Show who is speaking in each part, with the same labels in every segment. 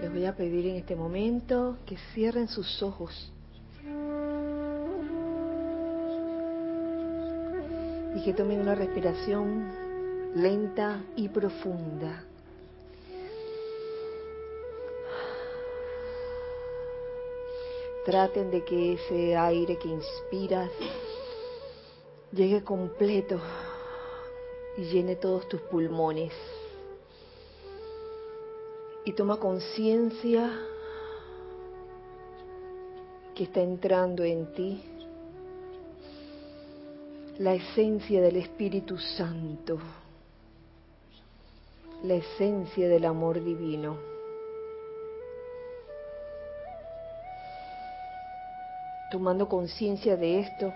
Speaker 1: Les voy a pedir en este momento que cierren sus ojos y que tomen una respiración lenta y profunda. Traten de que ese aire que inspiras llegue completo y llene todos tus pulmones. Y toma conciencia que está entrando en ti la esencia del Espíritu Santo, la esencia del amor divino. Tomando conciencia de esto,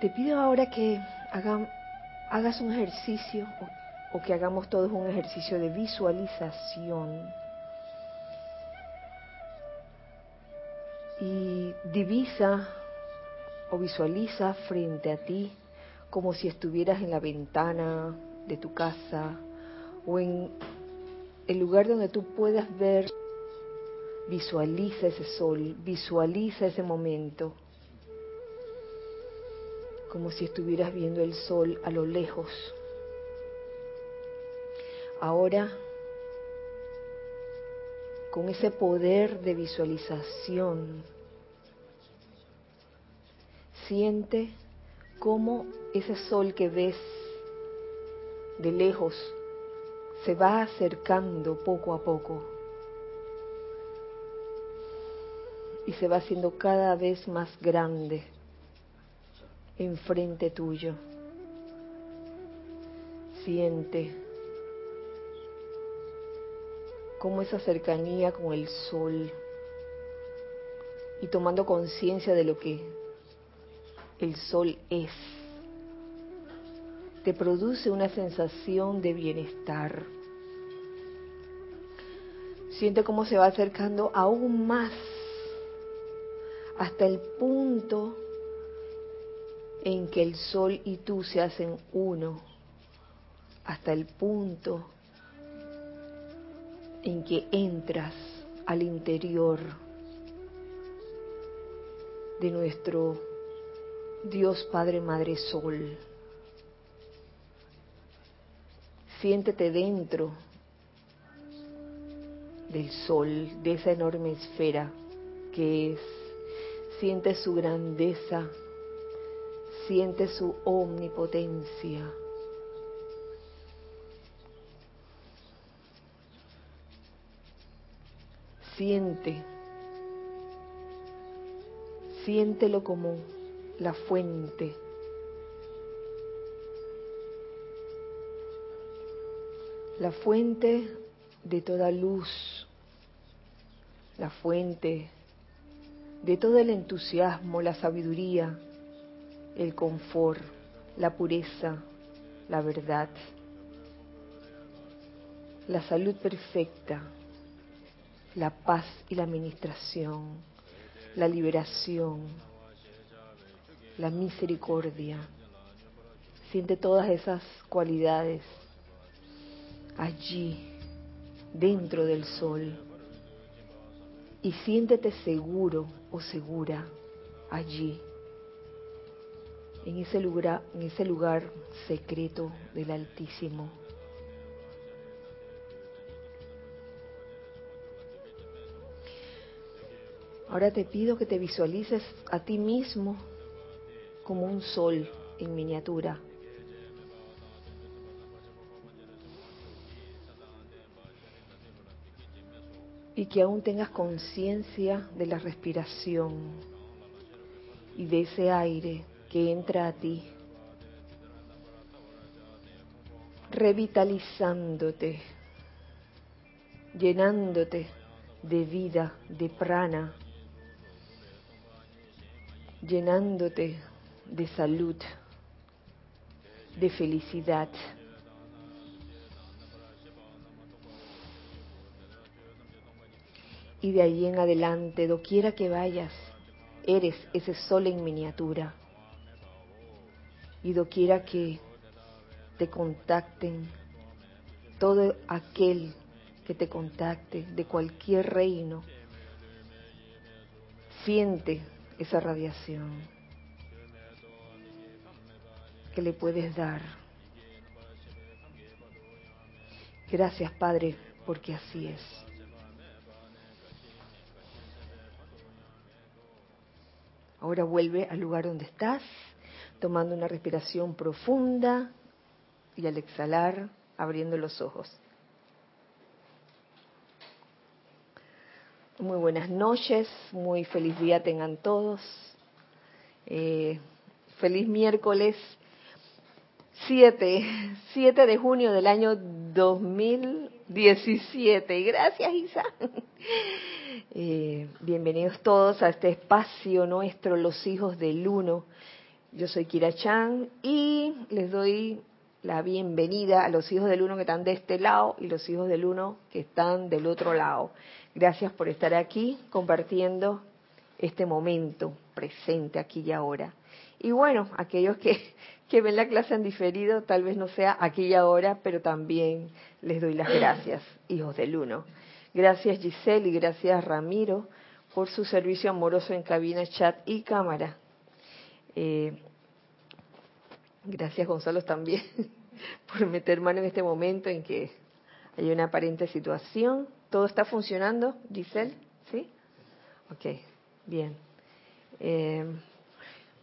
Speaker 1: te pido ahora que hagas un ejercicio o que hagamos todos un ejercicio de visualización. Y divisa o visualiza frente a ti como si estuvieras en la ventana de tu casa o en el lugar donde tú puedas ver. Visualiza ese sol, visualiza ese momento como si estuvieras viendo el sol a lo lejos. Ahora, con ese poder de visualización, siente cómo ese sol que ves de lejos se va acercando poco a poco y se va haciendo cada vez más grande enfrente tuyo. Siente cómo esa cercanía con el sol y tomando conciencia de lo que el sol es, te produce una sensación de bienestar. Siente cómo se va acercando aún más hasta el punto en que el sol y tú se hacen uno, hasta el punto en que entras al interior de nuestro Dios Padre Madre Sol. Siéntete dentro del sol, de esa enorme esfera que es. Siente su grandeza, siente su omnipotencia. Siente, siéntelo como la fuente. La fuente de toda luz, la fuente de todo el entusiasmo, la sabiduría, el confort, la pureza, la verdad, la salud perfecta, la paz y la administración, la liberación, la misericordia. Siente todas esas cualidades allí, dentro del sol. Y siéntete seguro o segura allí, en ese lugar, en ese lugar secreto del Altísimo. Ahora te pido que te visualices a ti mismo como un sol en miniatura. Y que aún tengas conciencia de la respiración y de ese aire que entra a ti, revitalizándote, llenándote de vida, de prana, llenándote de salud, de felicidad. Y de ahí en adelante, doquiera que vayas, eres ese sol en miniatura. Y doquiera que te contacten todo aquel que te contacte de cualquier reino, siente esa radiación que le puedes dar. Gracias, Padre, porque así es. Ahora vuelve al lugar donde estás, tomando una respiración profunda y al exhalar, abriendo los ojos. Muy buenas noches, muy feliz día tengan todos. Eh, feliz miércoles 7, 7 de junio del año 2017. Gracias, Isa. Eh, bienvenidos todos a este espacio nuestro, los hijos del uno. Yo soy Kira Chan y les doy la bienvenida a los hijos del uno que están de este lado y los hijos del uno que están del otro lado. Gracias por estar aquí compartiendo este momento presente aquí y ahora. Y bueno, aquellos que, que ven la clase en diferido, tal vez no sea aquí y ahora, pero también les doy las gracias, hijos del uno. Gracias Giselle y gracias Ramiro por su servicio amoroso en cabina, chat y cámara. Eh, gracias Gonzalo también por meter mano en este momento en que hay una aparente situación. ¿Todo está funcionando, Giselle? ¿Sí? Ok, bien. Eh,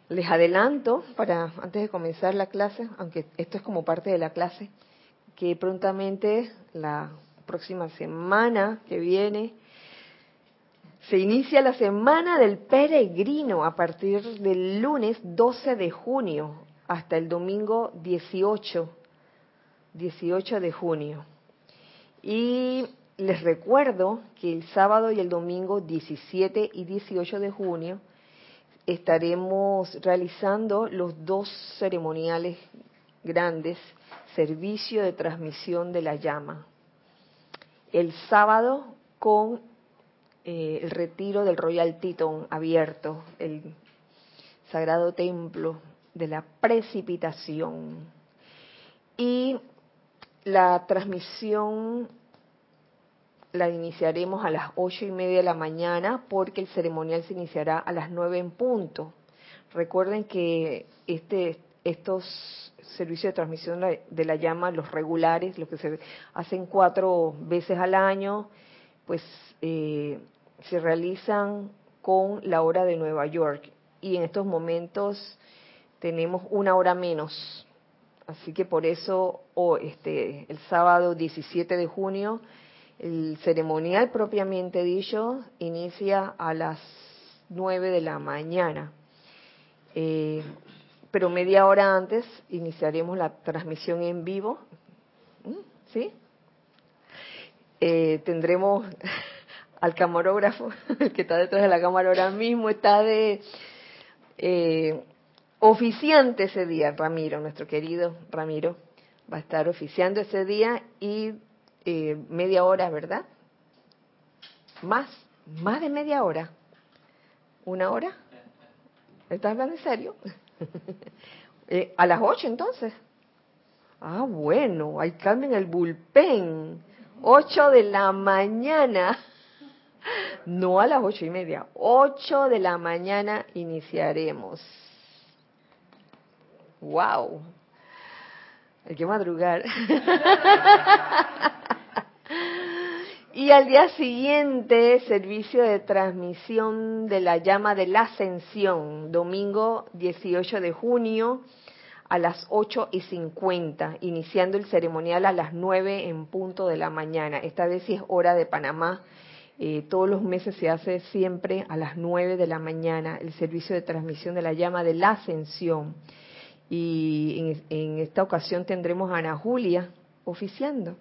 Speaker 1: les adelanto, para antes de comenzar la clase, aunque esto es como parte de la clase, que prontamente la próxima semana que viene. Se inicia la semana del peregrino a partir del lunes 12 de junio hasta el domingo 18, 18 de junio. Y les recuerdo que el sábado y el domingo 17 y 18 de junio estaremos realizando los dos ceremoniales grandes, servicio de transmisión de la llama el sábado con eh, el retiro del Royal Teton abierto, el sagrado templo de la precipitación. Y la transmisión la iniciaremos a las ocho y media de la mañana porque el ceremonial se iniciará a las nueve en punto. Recuerden que este, estos servicio de transmisión de la llama, los regulares, los que se hacen cuatro veces al año, pues eh, se realizan con la hora de Nueva York. Y en estos momentos tenemos una hora menos. Así que por eso o este, el sábado 17 de junio, el ceremonial propiamente dicho inicia a las 9 de la mañana. Eh, pero media hora antes iniciaremos la transmisión en vivo. ¿Mm? ¿Sí? Eh, tendremos al camarógrafo, el que está detrás de la cámara ahora mismo, está de eh, oficiante ese día, Ramiro, nuestro querido Ramiro, va a estar oficiando ese día y eh, media hora, ¿verdad? Más, más de media hora. ¿Una hora? ¿Estás hablando en serio? Eh, a las ocho entonces. Ah, bueno, hay cambio en el bullpen. Ocho de la mañana. No a las ocho y media. Ocho de la mañana iniciaremos. Wow. Hay que madrugar. Y al día siguiente, servicio de transmisión de la llama de la ascensión, domingo 18 de junio a las 8 y 50, iniciando el ceremonial a las 9 en punto de la mañana. Esta vez sí es hora de Panamá. Eh, todos los meses se hace siempre a las 9 de la mañana el servicio de transmisión de la llama de la ascensión. Y en, en esta ocasión tendremos a Ana Julia oficiando.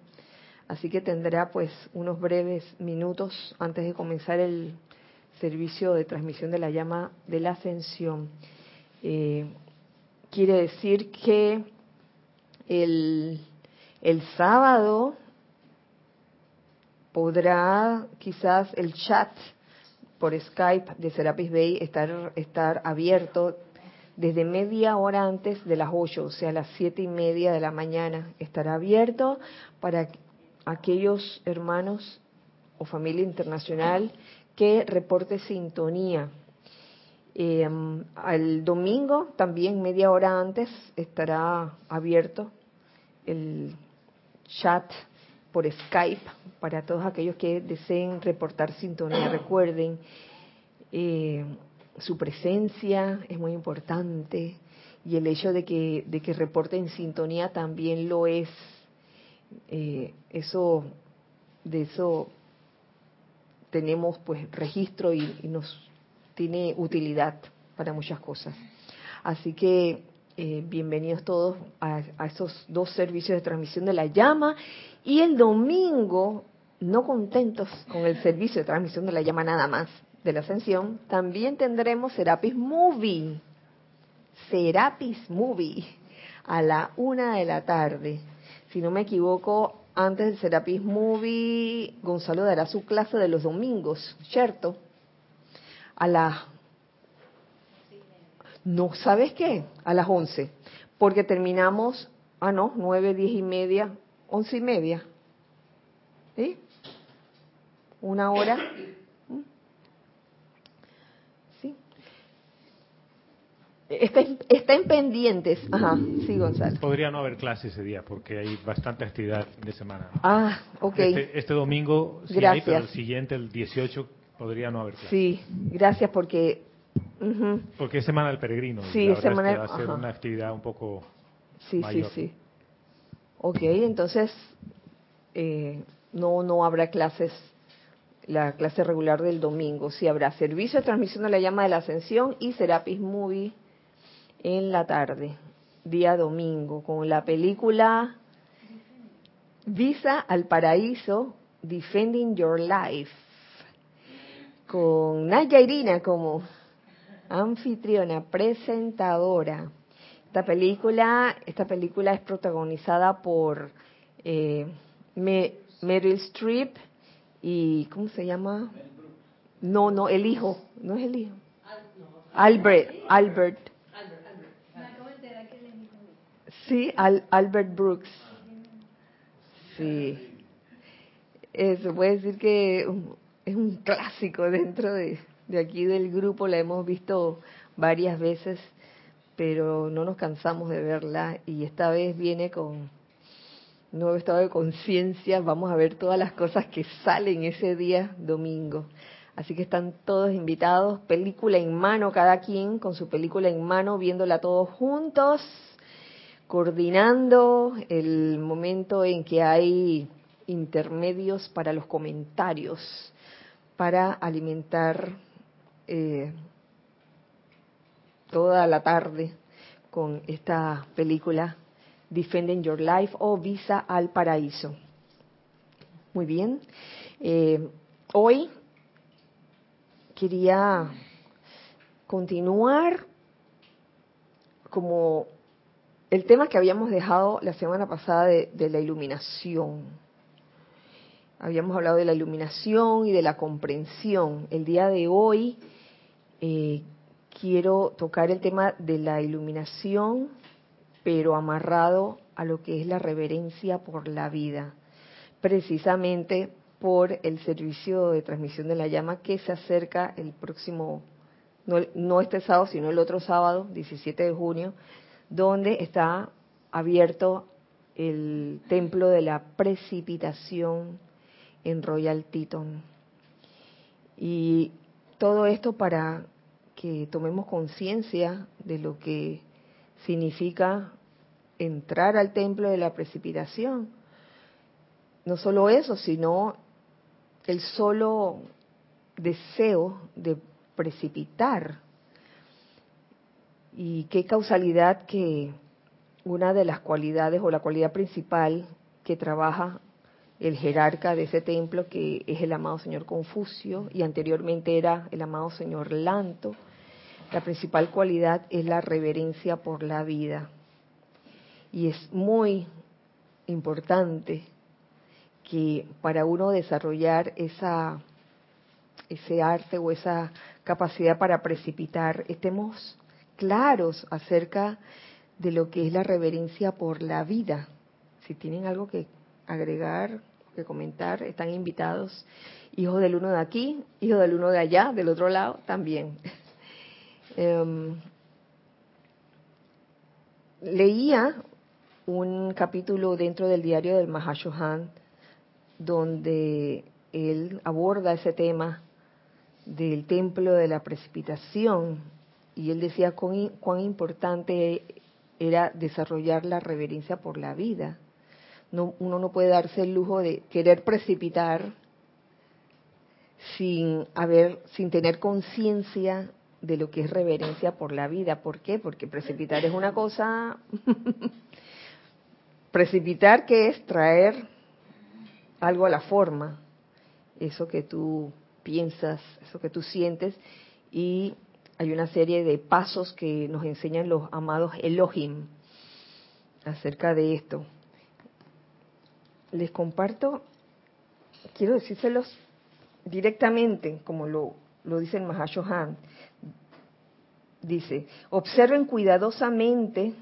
Speaker 1: Así que tendrá pues unos breves minutos antes de comenzar el servicio de transmisión de la llama de la ascensión. Eh, quiere decir que el, el sábado podrá quizás el chat por Skype de Serapis Bay estar, estar abierto desde media hora antes de las ocho, o sea, las siete y media de la mañana. Estará abierto para aquellos hermanos o familia internacional que reporte sintonía. Eh, al domingo, también media hora antes, estará abierto el chat por Skype para todos aquellos que deseen reportar sintonía. Recuerden, eh, su presencia es muy importante y el hecho de que, de que reporten sintonía también lo es. Eh, eso, de eso tenemos pues registro y, nos tiene utilidad para muchas cosas. Así que eh, bienvenidos todos a, esos dos servicios de transmisión de la llama y el domingo, no contentos con el servicio de transmisión de la llama nada más de la ascensión, también tendremos Serapis Movie. Serapis Movie a la una de la tarde. Si no me equivoco, antes del Serapis Movie, Gonzalo dará su clase de los domingos, ¿cierto? A las... No, ¿sabes qué? A las 11, porque terminamos, ah, no, nueve, diez y media, once y media. ¿Sí? Una hora Está, está, en pendientes. Ajá, sí, Gonzalo.
Speaker 2: Podría no haber clase ese día porque hay bastante actividad de semana.
Speaker 1: Ah, ok.
Speaker 2: Este, este domingo sí hay, pero el siguiente, el 18, podría no haber clase.
Speaker 1: Sí, gracias porque...
Speaker 2: Porque es Semana del Peregrino.
Speaker 1: Sí, es Semana
Speaker 2: del... Va a ser una actividad un poco
Speaker 1: Sí, sí, sí. Ok, entonces eh, no, no habrá clases la clase regular del domingo. Sí habrá servicio de transmisión de la llama de la ascensión y Serapis Movie en la tarde, día domingo, con la película Visa al Paraíso, Defending Your Life, con Naya Irina como anfitriona, presentadora. Esta película, esta película es protagonizada por eh, Meryl Streep y ¿cómo se llama? No, no, el hijo, no es el hijo. Albert, Albert Sí, Albert Brooks. Sí. Se puede decir que es un clásico dentro de, de aquí del grupo, la hemos visto varias veces, pero no nos cansamos de verla y esta vez viene con nuevo estado de conciencia, vamos a ver todas las cosas que salen ese día domingo. Así que están todos invitados, película en mano, cada quien con su película en mano, viéndola todos juntos coordinando el momento en que hay intermedios para los comentarios, para alimentar eh, toda la tarde con esta película Defending Your Life o Visa al Paraíso. Muy bien. Eh, hoy quería continuar como el tema que habíamos dejado la semana pasada de, la iluminación. Habíamos hablado de la iluminación y de la comprensión. El día de hoy eh, quiero tocar el tema de la iluminación, pero amarrado a lo que es la reverencia por la vida, precisamente por el servicio de transmisión de la llama que se acerca el próximo, no, no este sábado, sino el otro sábado, 17 de junio, donde está abierto el templo de la precipitación en Royal Teton. Y todo esto para que tomemos conciencia de lo que significa entrar al templo de la precipitación. No solo eso, sino el solo deseo de precipitar y qué causalidad que una de las cualidades o la cualidad principal que trabaja el jerarca de ese templo, que es el amado señor Confucio, y anteriormente era el amado señor Lanto, la principal cualidad es la reverencia por la vida. Y es muy importante que para uno desarrollar esa, ese arte o esa capacidad para precipitar, estemos claros acerca de lo que es la reverencia por la vida. Si tienen algo que agregar, que comentar, están invitados hijos del uno de aquí, hijos del uno de allá, del otro lado también. Em, leía un capítulo dentro del diario del Mahashohan donde él aborda ese tema del templo de la precipitación y él decía cuán, cuán importante era desarrollar la reverencia por la vida. No, uno no puede darse el lujo de querer precipitar sin haber, sin tener conciencia de lo que es reverencia por la vida. ¿Por qué? Porque precipitar es una cosa. precipitar que es traer algo a la forma, eso que tú piensas, eso que tú sientes, y hay una serie de pasos que nos enseñan los amados Elohim acerca de esto. Les comparto, quiero decírselos directamente, como lo, lo dice el Mahashohan. Dice, observen cuidadosamente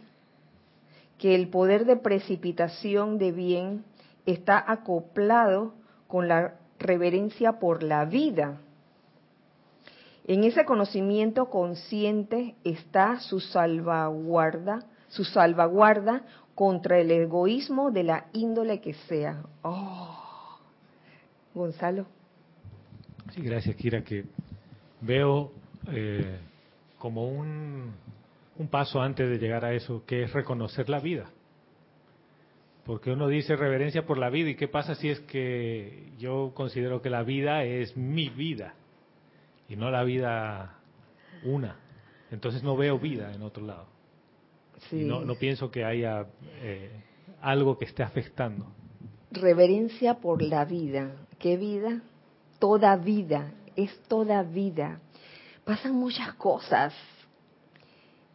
Speaker 1: que el poder de precipitación de bien está acoplado con la reverencia por la vida. En ese conocimiento consciente está su salvaguarda, su salvaguarda contra el egoísmo de la índole que sea. Oh, Gonzalo.
Speaker 2: Sí, gracias, Kira, que veo eh, como un, un paso antes de llegar a eso, que es reconocer la vida. Porque uno dice reverencia por la vida y qué pasa si es que yo considero que la vida es mi vida y no la vida una. Entonces no veo vida en otro lado. no, pienso que haya eh, algo que esté afectando.
Speaker 1: Reverencia por la vida. ¿Qué vida? Toda vida. Es toda vida. Pasan muchas cosas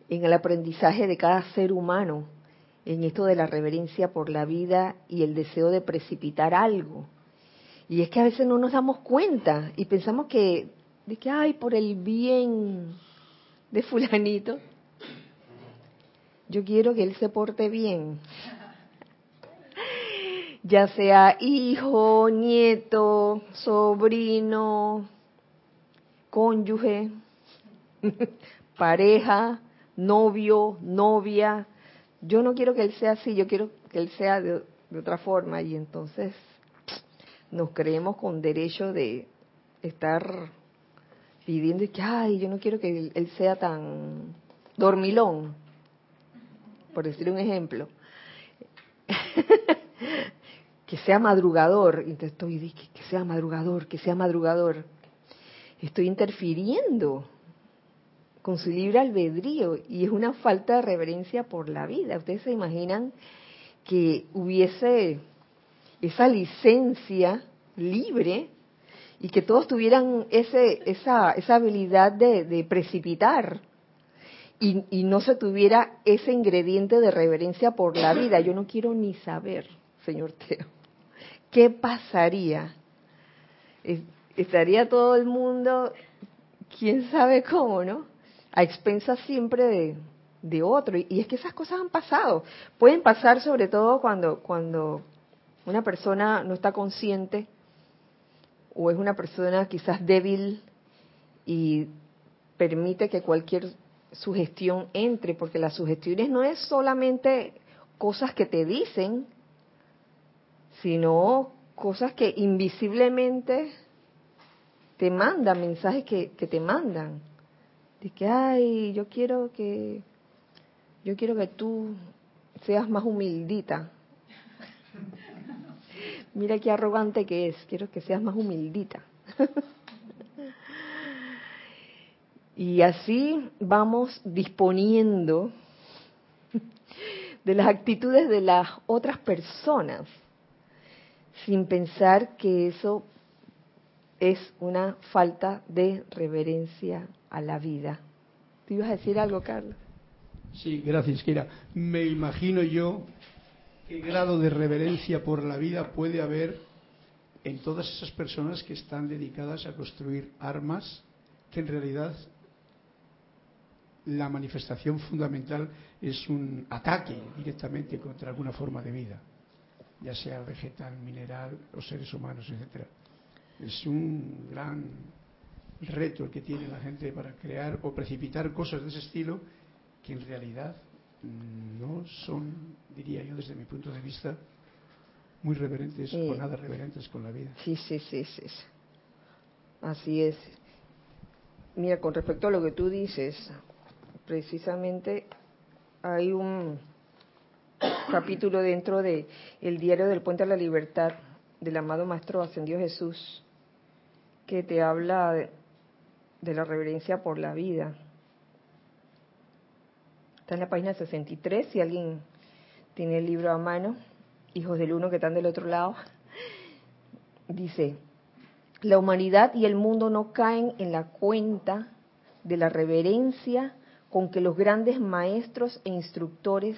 Speaker 1: en el aprendizaje de cada ser humano en esto de la reverencia por la vida y el deseo de precipitar algo. Y es que a veces no nos damos cuenta y pensamos que, de que, ay, por el bien de fulanito, yo quiero que él se porte bien. Ya sea hijo, nieto, sobrino, cónyuge, pareja, novio, novia, yo no quiero que él sea así, yo quiero que él sea de, otra forma y entonces nos creemos con derecho de estar pidiendo que, ay, yo no quiero que él, sea tan dormilón, por decir un ejemplo. que sea madrugador. Entonces estoy, que sea madrugador, que sea madrugador. Estoy interfiriendo con su libre albedrío y es una falta de reverencia por la vida. Ustedes se imaginan que hubiese esa licencia libre y que todos tuvieran ese, esa, esa habilidad de, precipitar y, y, no se tuviera ese ingrediente de reverencia por la vida. Yo no quiero ni saber, señor Teo, qué pasaría. Estaría todo el mundo, quién sabe cómo, ¿no? a expensas siempre de, otro. Y, es que esas cosas han pasado. Pueden pasar sobre todo cuando, cuando una persona no está consciente o es una persona quizás débil y permite que cualquier sugestión entre, porque las sugestiones no es solamente cosas que te dicen, sino cosas que invisiblemente te mandan, mensajes que, te mandan. De que ay yo quiero que yo quiero que tú seas más humildita mira qué arrogante que es quiero que seas más humildita y así vamos disponiendo de las actitudes de las otras personas sin pensar que eso es una falta de reverencia a la vida. ¿Te ibas a decir algo, Carlos?
Speaker 3: Sí, gracias, Kira. Me imagino yo qué grado de reverencia por la vida puede haber en todas esas personas que están dedicadas a construir armas que en realidad la manifestación fundamental es un ataque directamente contra alguna forma de vida. ya sea vegetal, mineral o seres humanos, etcétera. Es un gran reto el que tiene la gente para crear o precipitar cosas de ese estilo que en realidad no son, diría yo desde mi punto de vista, muy reverentes o nada reverentes con la vida.
Speaker 1: Sí, sí, sí, sí. Así es. Mira, con respecto a lo que tú dices, precisamente hay un capítulo dentro de el diario del Puente a la Libertad del amado Maestro Ascendió Jesús que te habla de, de la reverencia por la vida. Está en la página 63, si alguien tiene el libro a mano, hijos del uno que están del otro lado. Dice, la humanidad y el mundo no caen en la cuenta de la reverencia con que los grandes maestros e instructores,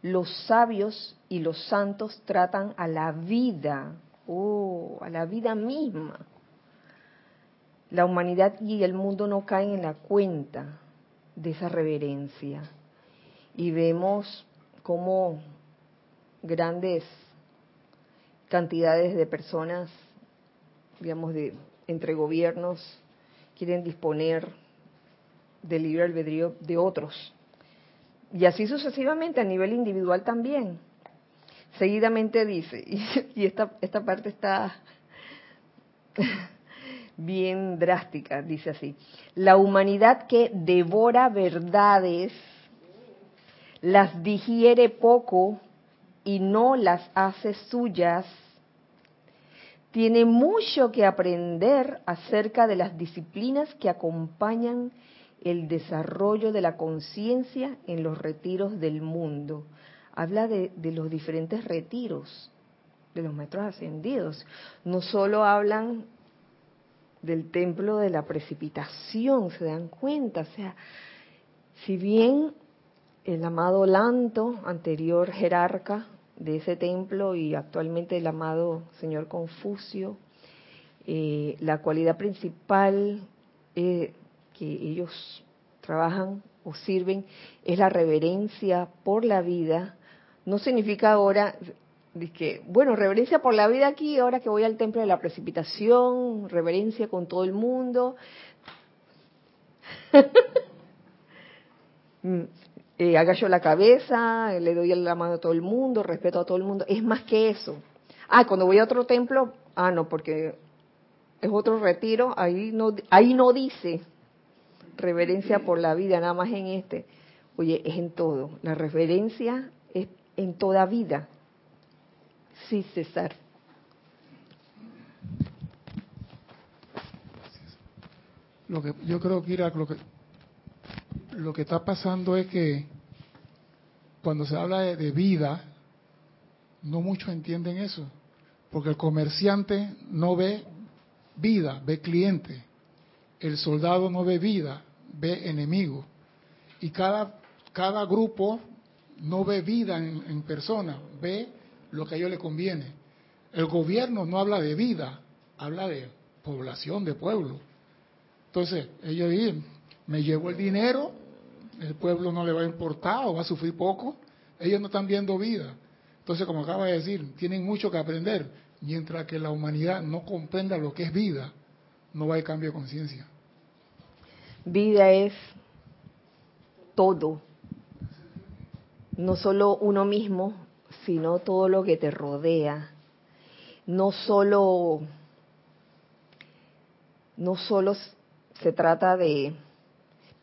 Speaker 1: los sabios y los santos tratan a la vida, oh, a la vida misma. La humanidad y el mundo no caen en la cuenta de esa reverencia. Y vemos cómo grandes cantidades de personas, digamos, de entre gobiernos, quieren disponer del libre albedrío de otros. Y así sucesivamente a nivel individual también. Seguidamente dice, y esta, esta parte está bien drástica, dice así, la humanidad que devora verdades, las digiere poco y no las hace suyas, tiene mucho que aprender acerca de las disciplinas que acompañan el desarrollo de la conciencia en los retiros del mundo. Habla de, de, los diferentes retiros de los maestros ascendidos. No solo hablan del templo de la precipitación, se dan cuenta, o sea, si bien el amado Lanto, anterior jerarca de ese templo y actualmente el amado señor Confucio, eh, la cualidad principal eh, que ellos trabajan o sirven es la reverencia por la vida. No significa ahora que, bueno, reverencia por la vida aquí, ahora que voy al templo de la precipitación, reverencia con todo el mundo. Eh, agacho la cabeza, le doy la mano a todo el mundo, respeto a todo el mundo. Es más que eso. Ah, cuando voy a otro templo, ah, no, porque es otro retiro, ahí no, ahí no dice reverencia por la vida, nada más en este. Oye, es en todo. La reverencia es en toda vida. Sí, César.
Speaker 4: Lo que yo creo que lo que lo que está pasando es que cuando se habla de, vida, no muchos entienden eso, porque el comerciante no ve vida, ve cliente. El soldado no ve vida, ve enemigo. Y cada, cada grupo no ve vida en, en persona, ve lo que a ellos les conviene. El gobierno no habla de vida, habla de población, de pueblo. Entonces, ellos dicen, me llevo el dinero, el pueblo no le va a importar o va a sufrir poco, ellos no están viendo vida. Entonces, como acaba de decir, tienen mucho que aprender, mientras que la humanidad no comprenda lo que es vida, no va a haber cambio de conciencia.
Speaker 1: Vida es todo, no solo uno mismo, sino todo lo que te rodea. No solo, no solo se trata de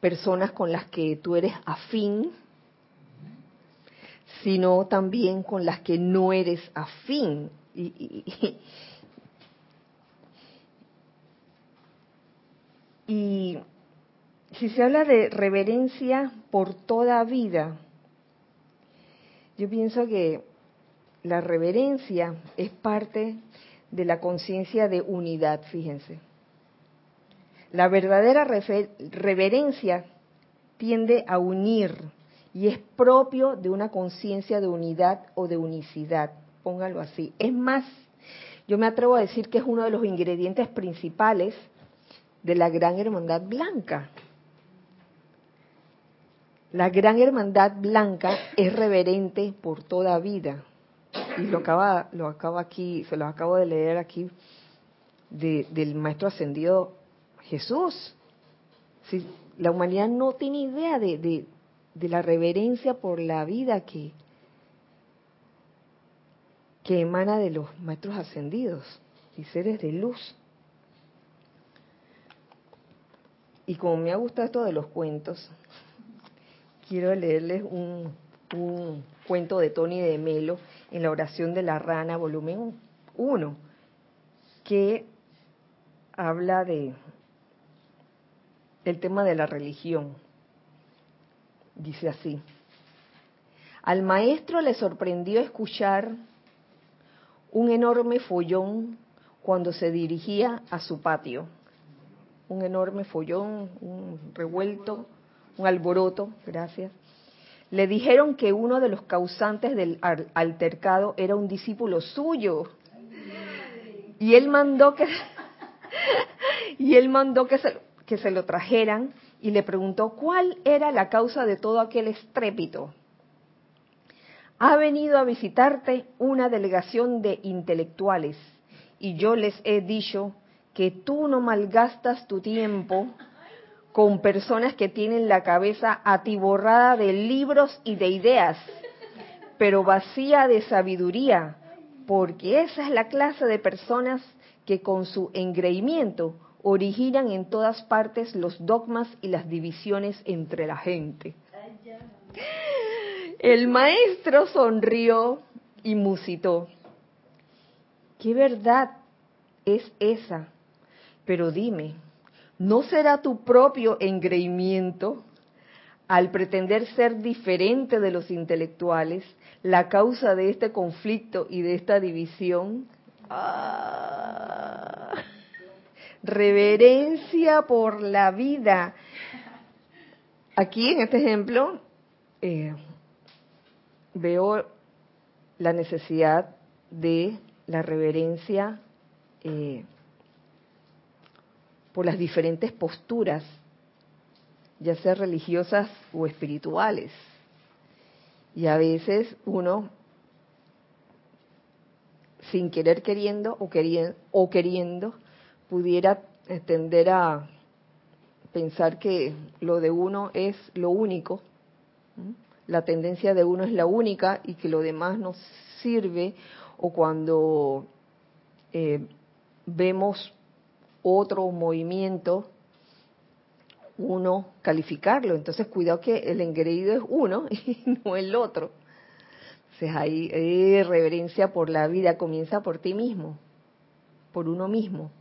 Speaker 1: personas con las que tú eres afín, sino también con las que no eres afín. Y, y, y, si se habla de reverencia por toda vida, yo pienso que la reverencia es parte de la conciencia de unidad, fíjense. La verdadera reverencia tiende a unir y es propio de una conciencia de unidad o de unicidad, póngalo así. Es más, yo me atrevo a decir que es uno de los ingredientes principales de la gran hermandad blanca. La gran hermandad blanca es reverente por toda vida. y lo acaba, lo acabo aquí, se lo acabo de leer aquí, del maestro ascendido Jesús. Si la humanidad no tiene idea de, de, la reverencia por la vida que, que emana de los maestros ascendidos y seres de luz. Y como me ha gustado esto de los cuentos, quiero leerles un, un cuento de Tony de Melo en la oración de la rana, volumen 1, que habla de el tema de la religión. Dice así: Al maestro le sorprendió escuchar un enorme follón cuando se dirigía a su patio. Un enorme follón, un revuelto, un alboroto, gracias. Le dijeron que uno de los causantes del altercado era un discípulo suyo. Y él mandó que y él mandó que se, que se lo trajeran y le preguntó cuál era la causa de todo aquel estrépito. Ha venido a visitarte una delegación de intelectuales y yo les he dicho que tú no malgastas tu tiempo con personas que tienen la cabeza atiborrada de libros y de ideas, pero vacía de sabiduría, porque esa es la clase de personas que con su engreimiento originan en todas partes los dogmas y las divisiones entre la gente. El maestro sonrió y musitó. ¿Qué verdad es esa? Pero dime, ¿no será tu propio engreimiento al pretender ser diferente de los intelectuales la causa de este conflicto y de esta división? Ah, reverencia por la vida. Aquí en este ejemplo eh, veo la necesidad de la reverencia eh, por las diferentes posturas, ya sea religiosas o espirituales. Y a veces uno, sin querer queriendo o queriendo, o queriendo pudiera tender a pensar que lo de uno es lo único, la tendencia de uno es la única y que lo demás nos sirve, o cuando eh, vemos otro movimiento, uno calificarlo. Entonces, cuidado que el engreído es uno y no el otro. Entonces, ahí reverencia por la vida comienza por ti mismo, por uno mismo.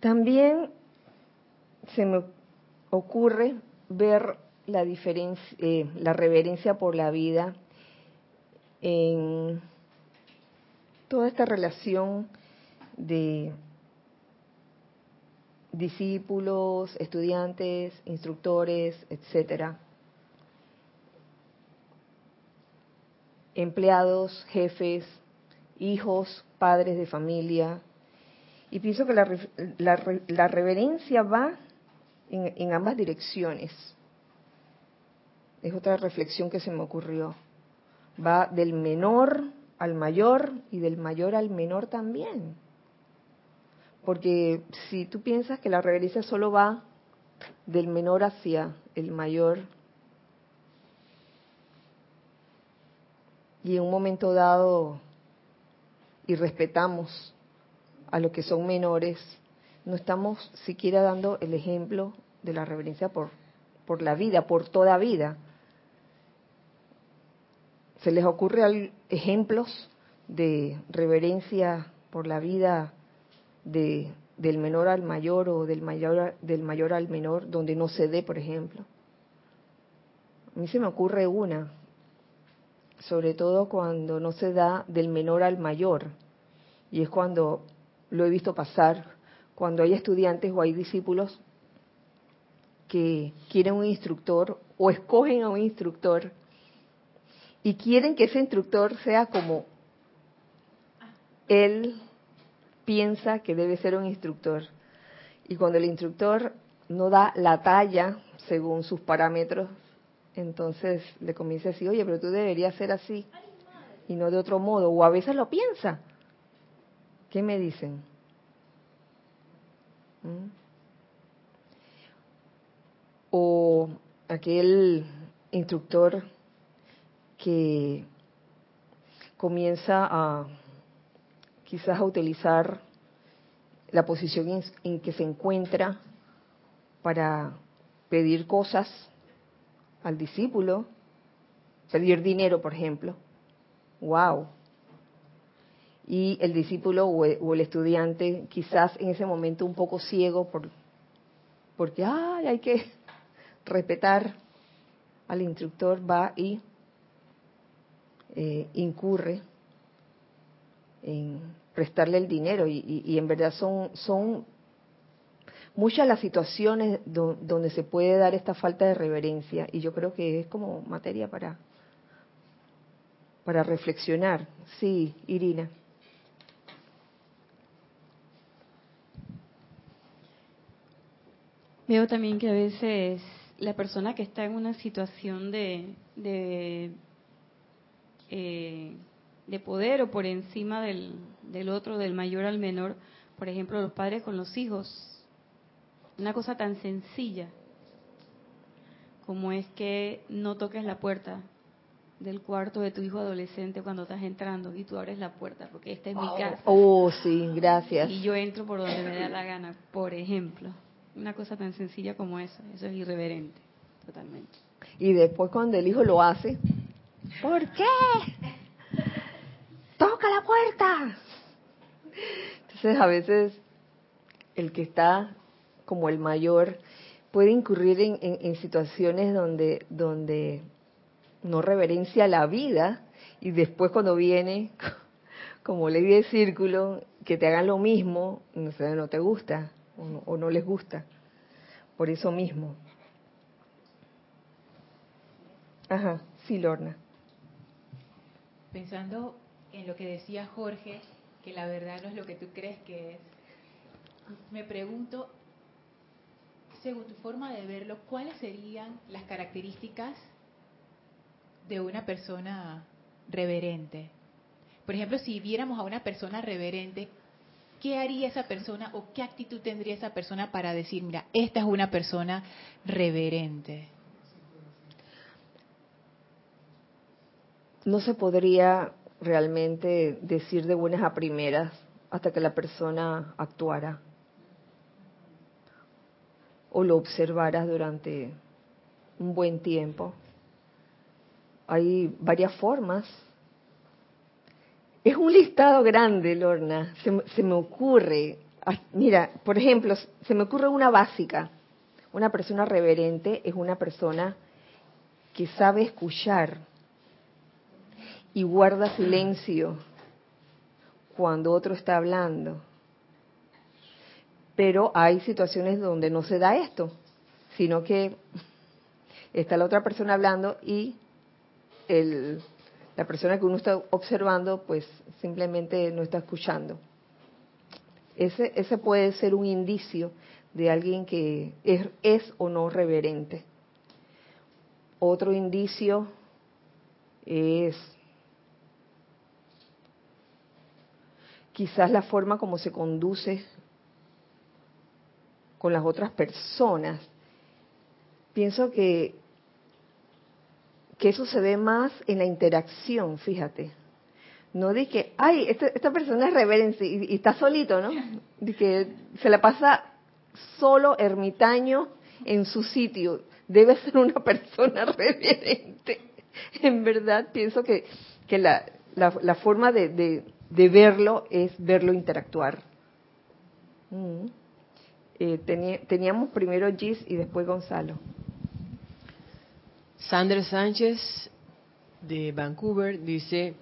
Speaker 1: También se me ocurre ver la diferencia, eh, la reverencia por la vida en toda esta relación de discípulos, estudiantes, instructores, etcétera, empleados, jefes, hijos, padres de familia, y pienso que la, la, reverencia va en, en ambas direcciones. Es otra reflexión que se me ocurrió. Va del menor al mayor y del mayor al menor también. Porque si tú piensas que la reverencia solo va del menor hacia el mayor, y en un momento dado y respetamos a los que son menores, no estamos siquiera dando el ejemplo de la reverencia por, por la vida, por toda vida. ¿Se les ocurre ejemplos de reverencia por la vida de, del menor al mayor o del mayor, del mayor al menor donde no se dé, por ejemplo? A mí se me ocurre una, sobre todo cuando no se da del menor al mayor, y es cuando lo he visto pasar cuando hay estudiantes o hay discípulos que quieren un instructor o escogen a un instructor y quieren que ese instructor sea como él piensa que debe ser un instructor. Y cuando el instructor no da la talla, según sus parámetros, entonces le comienza a decir, oye, pero tú deberías ser así y no de otro modo, o a veces lo piensa. ¿Qué me dicen? ¿Mm? O aquel instructor que comienza a quizás a utilizar la posición en, que se encuentra para pedir cosas al discípulo, pedir dinero, por ejemplo. ¡Wow! Y el discípulo o el, estudiante, quizás en ese momento un poco ciego, por, porque ay, hay que respetar al instructor, va y eh, incurre en prestarle el dinero y, en verdad son, son muchas las situaciones donde se puede dar esta falta de reverencia y yo creo que es como materia para, para reflexionar. Sí, Irina.
Speaker 5: Veo también que a veces la persona que está en una situación de, de eh, de poder o por encima del, del otro, del mayor al menor, por ejemplo, los padres con los hijos. Una cosa tan sencilla como es que no toques la puerta del cuarto de tu hijo adolescente cuando estás entrando y tú abres la puerta porque esta es mi casa.
Speaker 1: Oh, sí, gracias.
Speaker 5: Y yo entro por donde me da la gana, por ejemplo. Una cosa tan sencilla como eso, eso es irreverente, totalmente.
Speaker 1: Y después cuando el hijo lo hace, ¿por qué? toca la puerta. Entonces a veces el que está como el mayor puede incurrir en, situaciones donde, donde no reverencia la vida y después cuando viene como ley de círculo que te hagan lo mismo, no, sé, no te gusta o no les gusta. Por eso mismo. Ajá, sí, Lorna.
Speaker 6: Pensando en lo que decía Jorge, que la verdad no es lo que tú crees que es, me pregunto, según tu forma de verlo, ¿cuáles serían las características de una persona reverente? Por ejemplo, si viéramos a una persona reverente, ¿qué haría esa persona o qué actitud tendría esa persona para decir, mira, esta es una persona reverente?
Speaker 1: No se podría realmente decir de buenas a primeras hasta que la persona actuara o lo observara durante un buen tiempo. Hay varias formas. Es un listado grande, Lorna. Se, me ocurre, ah, mira, por ejemplo, se me ocurre una básica. Una persona reverente es una persona que sabe escuchar, y guarda silencio cuando otro está hablando. Pero hay situaciones donde no se da esto, sino que está la otra persona hablando y el, la persona que uno está observando pues simplemente no está escuchando. Ese, ese puede ser un indicio de alguien que es, es o no reverente. Otro indicio es quizás la forma como se conduce con las otras personas. Pienso que, que eso se ve más en la interacción, fíjate. No de que, ay, este, esta, persona es reverente y, está solito, ¿no? De que se la pasa solo, ermitaño, en su sitio. Debe ser una persona reverente. En verdad, pienso que, que la, la, forma de de verlo es verlo interactuar. Mm. Eh, teníamos primero Gis y después Gonzalo.
Speaker 7: Sandra Sánchez de Vancouver dice,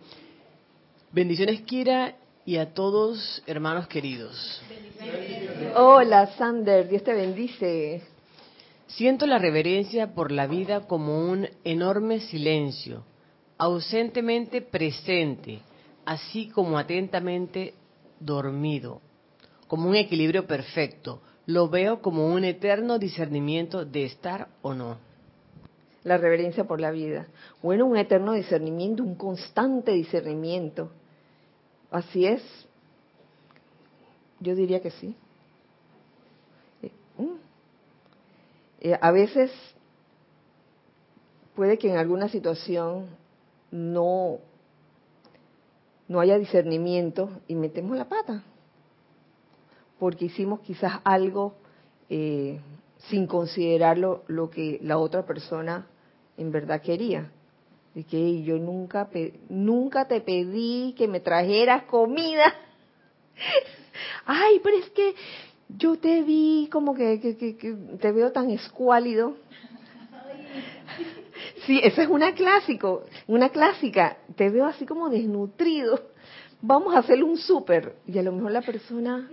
Speaker 7: bendiciones Kira y a todos hermanos queridos.
Speaker 1: Hola Sander, Dios te bendice.
Speaker 7: Siento la reverencia por la vida como un enorme silencio, ausentemente presente, así como atentamente dormido, como un equilibrio perfecto, lo veo como un eterno discernimiento de estar o no.
Speaker 1: La reverencia por la vida. Bueno, un eterno discernimiento, un constante discernimiento. Así es. Yo diría que sí. Eh, mm. eh, a veces puede que en alguna situación no, no haya discernimiento y metemos la pata porque hicimos quizás algo eh, sin considerar lo, que la otra persona en verdad quería. Y que yo nunca, nunca te pedí que me trajeras comida. Ay, pero es que yo te vi como que, te veo tan escuálido. Sí, esa es una clásico, una clásica. Te veo así como desnutrido. Vamos a hacerle un súper. Y a lo mejor la persona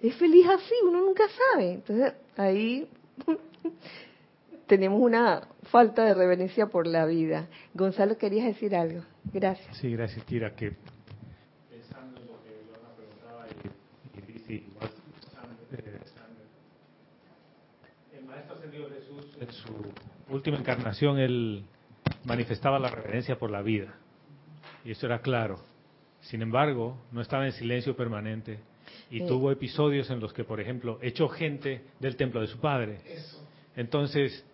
Speaker 1: es feliz así, uno nunca sabe. Entonces ahí tenemos una falta de reverencia por la vida. Gonzalo, querías decir algo. Gracias.
Speaker 2: Sí, gracias, Kira, que pensando en lo que Lorna preguntaba y, dice igual, el Maestro Ascendido Jesús, en su última encarnación, él manifestaba la reverencia por la vida. Y eso era claro. Sin embargo, no estaba en silencio permanente y tuvo episodios en los que, por ejemplo, echó gente del templo de su padre. Entonces,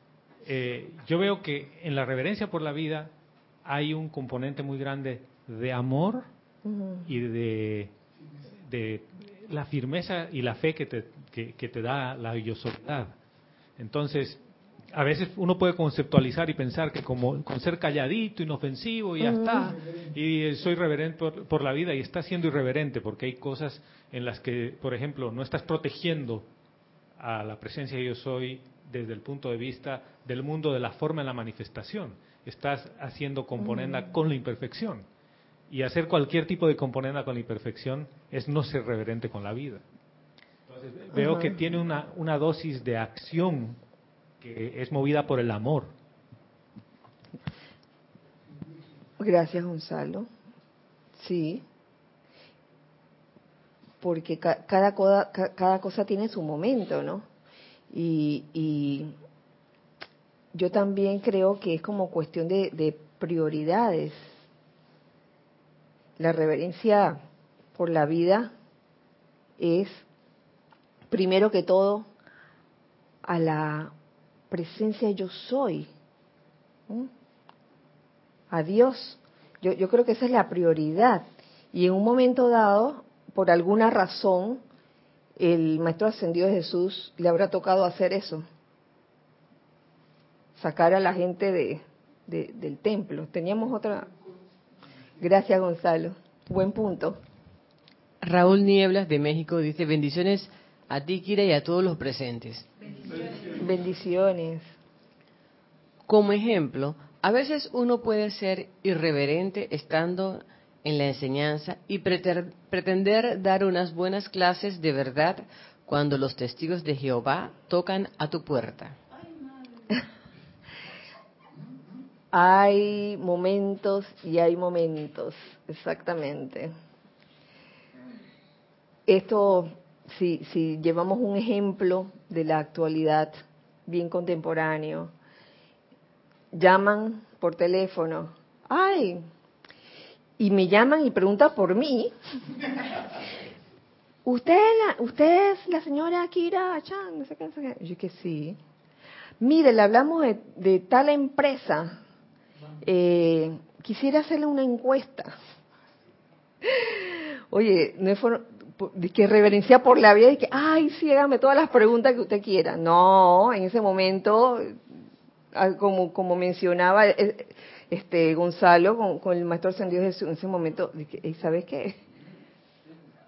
Speaker 2: eh, yo veo que en la reverencia por la vida hay un componente muy grande de amor y de, de, la firmeza y la fe que te, que, te da la yo Entonces, a veces uno puede conceptualizar y pensar que como con ser calladito, inofensivo y ya está, y soy reverente por, la vida y está siendo irreverente porque hay cosas en las que, por ejemplo, no estás protegiendo a la presencia de yo soy desde el punto de vista del mundo de la forma en la manifestación. Estás haciendo componenda con la imperfección. Y hacer cualquier tipo de componenda con la imperfección es no ser reverente con la vida. Entonces, veo que tiene una, una dosis de acción que es movida por el amor.
Speaker 1: Gracias, Gonzalo. Sí, porque cada, cosa, cada cosa tiene su momento, ¿no? Y, yo también creo que es como cuestión de, de prioridades. La reverencia por la vida es, primero que todo, a la presencia yo soy. A Dios. Yo, yo creo que esa es la prioridad. Y en un momento dado, por alguna razón, el Maestro Ascendido de Jesús le habrá tocado hacer eso. Sacar a la gente de, del templo. Teníamos otra. Gracias, Gonzalo. Buen punto.
Speaker 7: Raúl Nieblas de México dice bendiciones a ti, Kira, y a todos los presentes.
Speaker 1: Bendiciones.
Speaker 7: Como ejemplo, a veces uno puede ser irreverente estando en la enseñanza y pretender dar unas buenas clases de verdad cuando los testigos de Jehová tocan a tu puerta.
Speaker 1: Hay momentos y hay momentos, exactamente. Esto si, si llevamos un ejemplo de la actualidad bien contemporáneo, llaman por teléfono, ay, y me llaman y preguntan por mí. ¿Usted, usted es la señora Kira Chan, no sé qué, no sé. Yo que sí. Mire, le hablamos de, tal empresa. Eh, quisiera hacerle una encuesta. Oye, no es que reverencia por la vida y que, ay, sí, hágame todas las preguntas que usted quiera. No, en ese momento, ah, como, como mencionaba eh, este Gonzalo con, el maestro ascendido Jesús, en ese momento, ¿sabes qué?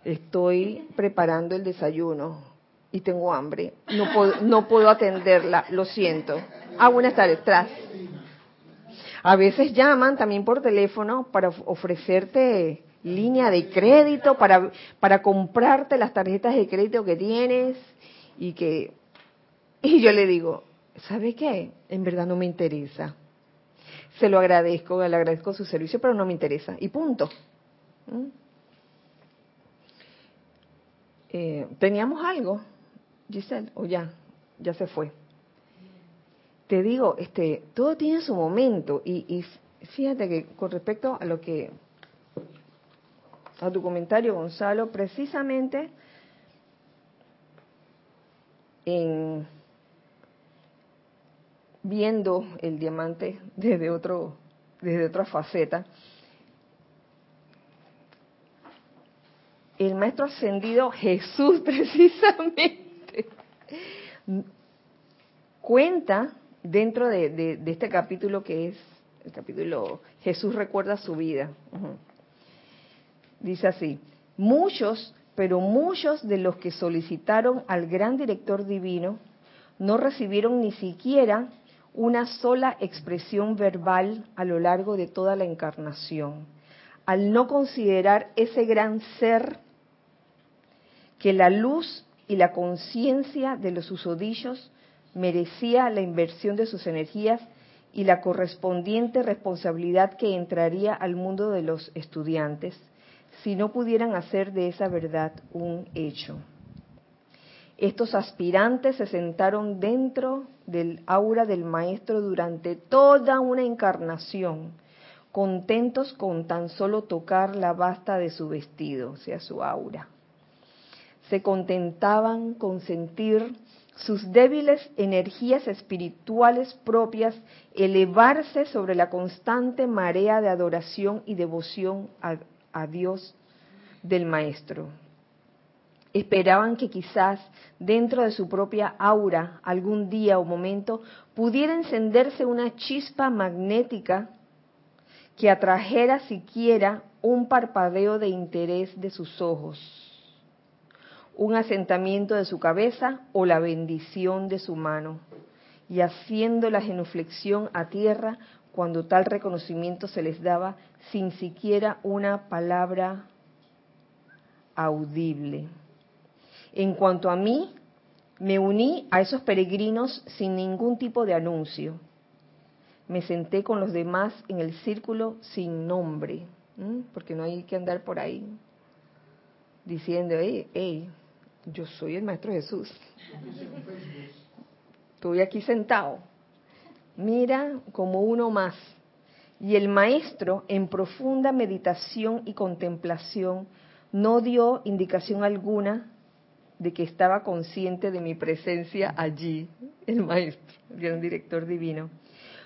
Speaker 1: Estoy preparando el desayuno y tengo hambre. No puedo, no puedo atenderla, lo siento. Ah, buenas tardes. A veces llaman también por teléfono para ofrecerte línea de crédito para, para comprarte las tarjetas de crédito que tienes y que... Y yo le digo, ¿sabe qué? En verdad no me interesa. Se lo agradezco, le agradezco su servicio, pero no me interesa. Y punto. ¿Mm? Eh, teníamos algo Giselle, o ya, ya se fue. Te digo, este, todo tiene su momento y, y fíjate que con respecto a lo que a tu comentario, Gonzalo, precisamente en viendo el diamante desde otro desde otra faceta el maestro ascendido Jesús precisamente cuenta dentro de, este capítulo que es el capítulo Jesús recuerda su vida. Dice así, muchos, pero muchos de los que solicitaron al gran director divino no recibieron ni siquiera una sola expresión verbal a lo largo de toda la encarnación, al no considerar ese gran ser que la luz y la conciencia de los usodillos merecía la inversión de sus energías y la correspondiente responsabilidad que entraría al mundo de los estudiantes si no pudieran hacer de esa verdad un hecho. Estos aspirantes se sentaron dentro del aura del maestro durante toda una encarnación, contentos con tan solo tocar la basta de su vestido, o sea, su aura. Se contentaban con sentir sus débiles energías espirituales propias elevarse sobre la constante marea de adoración y devoción a, Dios del Maestro. Esperaban que quizás dentro de su propia aura algún día o momento pudiera encenderse una chispa magnética que atrajera siquiera un parpadeo de interés de sus ojos un asentamiento de su cabeza o la bendición de su mano, y haciendo la genuflexión a tierra cuando tal reconocimiento se les daba sin siquiera una palabra audible. En cuanto a mí, me uní a esos peregrinos sin ningún tipo de anuncio. Me senté con los demás en el círculo sin nombre, porque no hay que andar por ahí diciendo, hey, hey, yo soy el Maestro Jesús. Estoy aquí sentado. Mira como uno más. Y el Maestro, en profunda meditación y contemplación, no dio indicación alguna de que estaba consciente de mi presencia allí, el Maestro, el gran director divino.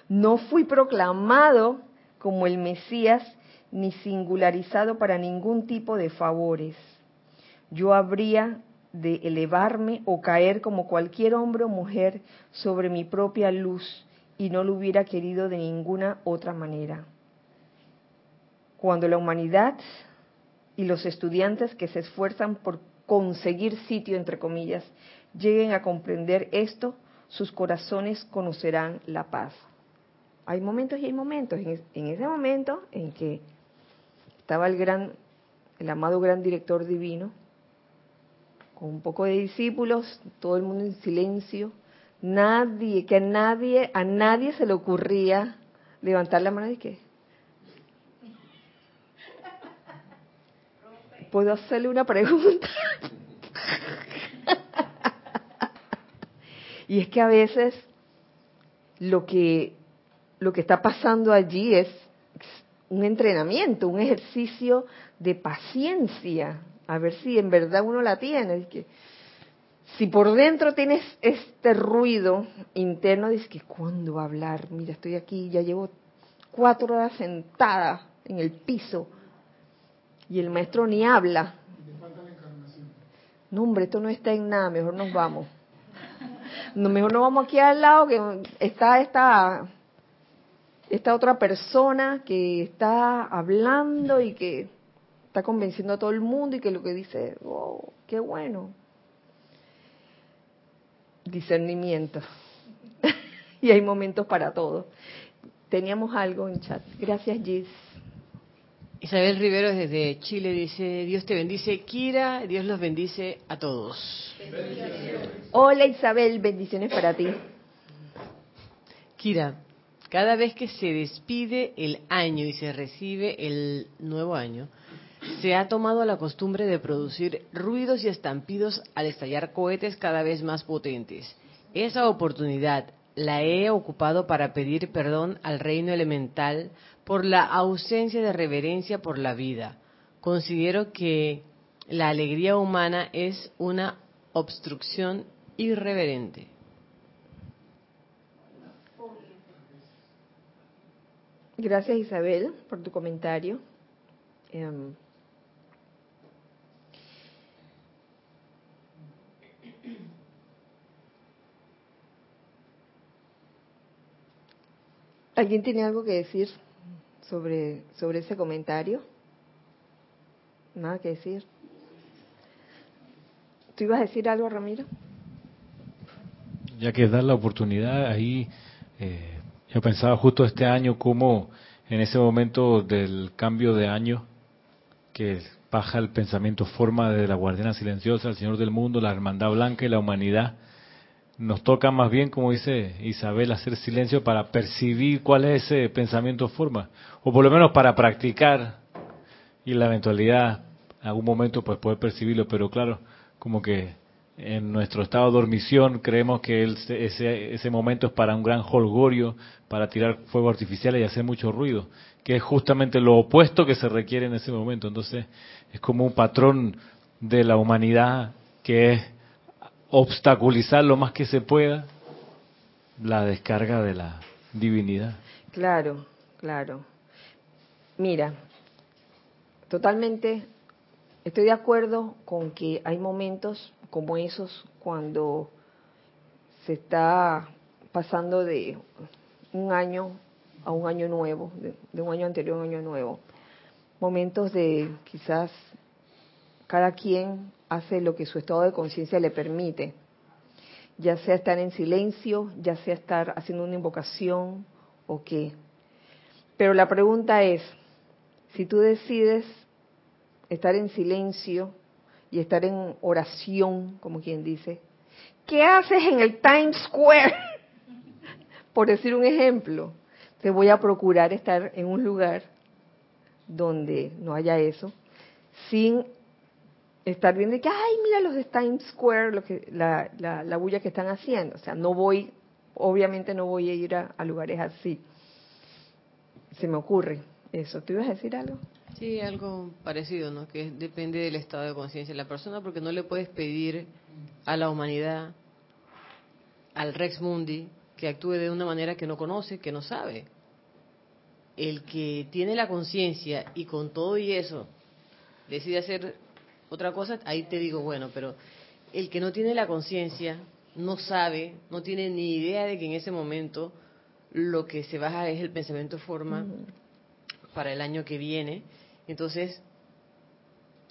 Speaker 1: No fui proclamado como el Mesías ni singularizado para ningún tipo de favores. Yo habría de elevarme o caer como cualquier hombre o mujer sobre mi propia luz y no lo hubiera querido de ninguna otra manera. Cuando la humanidad y los estudiantes que se esfuerzan por conseguir sitio, entre comillas, lleguen a comprender esto, sus corazones conocerán la paz. Hay momentos y hay momentos. En ese momento en que estaba el gran, el amado gran director divino, un poco de discípulos, todo el mundo en silencio, nadie, que a nadie, a nadie se le ocurría levantar la mano y que ¿Puedo hacerle una pregunta? y es que a veces lo que lo que está pasando allí es un entrenamiento, un ejercicio de paciencia, a ver si en verdad uno la tiene. que, si por dentro tienes este ruido interno, dices que ¿cuándo va a hablar? Mira, estoy aquí, ya llevo cuatro horas sentada en el piso y el maestro ni habla. No, hombre, esto no está en nada, mejor nos vamos. No, mejor nos vamos aquí al lado que está esta, esta otra persona que está hablando y que está convenciendo a todo el mundo y que lo que dice, oh, qué bueno. Discernimiento. y hay momentos para todo. Teníamos algo en chat. Gracias, Gis.
Speaker 7: Isabel Rivero desde Chile dice, Dios te bendice, Kira, Dios los bendice a todos.
Speaker 1: Hola Isabel, bendiciones para ti.
Speaker 7: Kira, cada vez que se despide el año y se recibe el nuevo año, se ha tomado la costumbre de producir ruidos y estampidos al estallar cohetes cada vez más potentes. Esa oportunidad la he ocupado para pedir perdón al reino elemental por la ausencia de reverencia por la vida. Considero que la alegría humana es una obstrucción irreverente.
Speaker 1: Gracias Isabel por tu comentario. Em, ¿Alguien tiene algo que decir sobre, sobre ese comentario? Nada que decir. ¿Tú ibas a decir algo, Ramiro?
Speaker 8: Ya que dar la oportunidad, ahí eh, yo pensaba justo este año como en ese momento del cambio de año, que baja el pensamiento forma de la guardiana silenciosa, el Señor del mundo, la hermandad blanca y la humanidad, nos toca más bien, como dice Isabel, hacer silencio para percibir cuál es ese pensamiento forma, o por lo menos para practicar y la eventualidad, en algún momento, pues poder percibirlo, pero claro, como que en nuestro estado de dormición creemos que ese, ese momento es para un gran holgorio, para tirar fuego artificial y hacer mucho ruido, que es justamente lo opuesto que se requiere en ese momento. Entonces es como un patrón de la humanidad que es obstaculizar lo más que se pueda la descarga de la divinidad.
Speaker 1: Claro, claro. Mira, totalmente estoy de acuerdo con que hay momentos como esos cuando se está pasando de un año a un año nuevo, de, un año anterior a un año nuevo. Momentos de quizás cada quien hace lo que su estado de conciencia le permite, ya sea estar en silencio, ya sea estar haciendo una invocación o qué. Pero la pregunta es, si tú decides estar en silencio y estar en oración, como quien dice, ¿qué haces en el Times Square? Por decir un ejemplo, te voy a procurar estar en un lugar donde no haya eso, sin estar viendo que, ay, mira los de Times Square, lo que, la, la, bulla que están haciendo. O sea, no voy, obviamente no voy a ir a, lugares así. Se me ocurre eso. ¿Tú ibas a decir algo?
Speaker 7: Sí, algo parecido, ¿no? Que depende del estado de conciencia de la persona, porque no le puedes pedir a la humanidad, al Rex Mundi, que actúe de una manera que no conoce, que no sabe. El que tiene la conciencia y con todo y eso decide hacer otra cosa, ahí te digo, bueno, pero el que no tiene la conciencia, no sabe, no tiene ni idea de que en ese momento lo que se baja es el pensamiento forma para el año que viene. Entonces,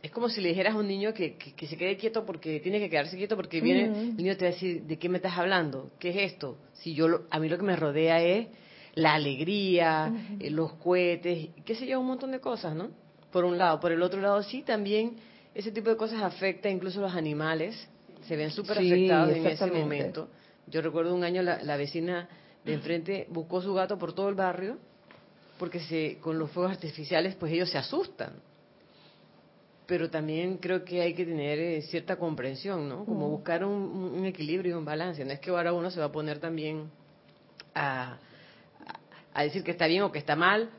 Speaker 7: es como si le dijeras a un niño que, que, se quede quieto porque tiene que quedarse quieto porque viene, el niño te va a decir, ¿de qué me estás hablando? ¿Qué es esto? Si yo, a mí lo que me rodea es la alegría, eh, los cohetes, qué sé yo, un montón de cosas, ¿no? Por un lado. Por el otro lado, sí, también ese tipo de cosas afecta incluso a los animales, se ven súper afectados en ese momento. Yo recuerdo un año la, vecina de enfrente buscó su gato por todo el barrio porque se, con los fuegos artificiales pues ellos se asustan. Pero también creo que hay que tener eh, cierta comprensión, ¿no? Como buscar un, un, equilibrio y un balance. No es que ahora uno se va a poner también a, a decir que está bien o que está mal,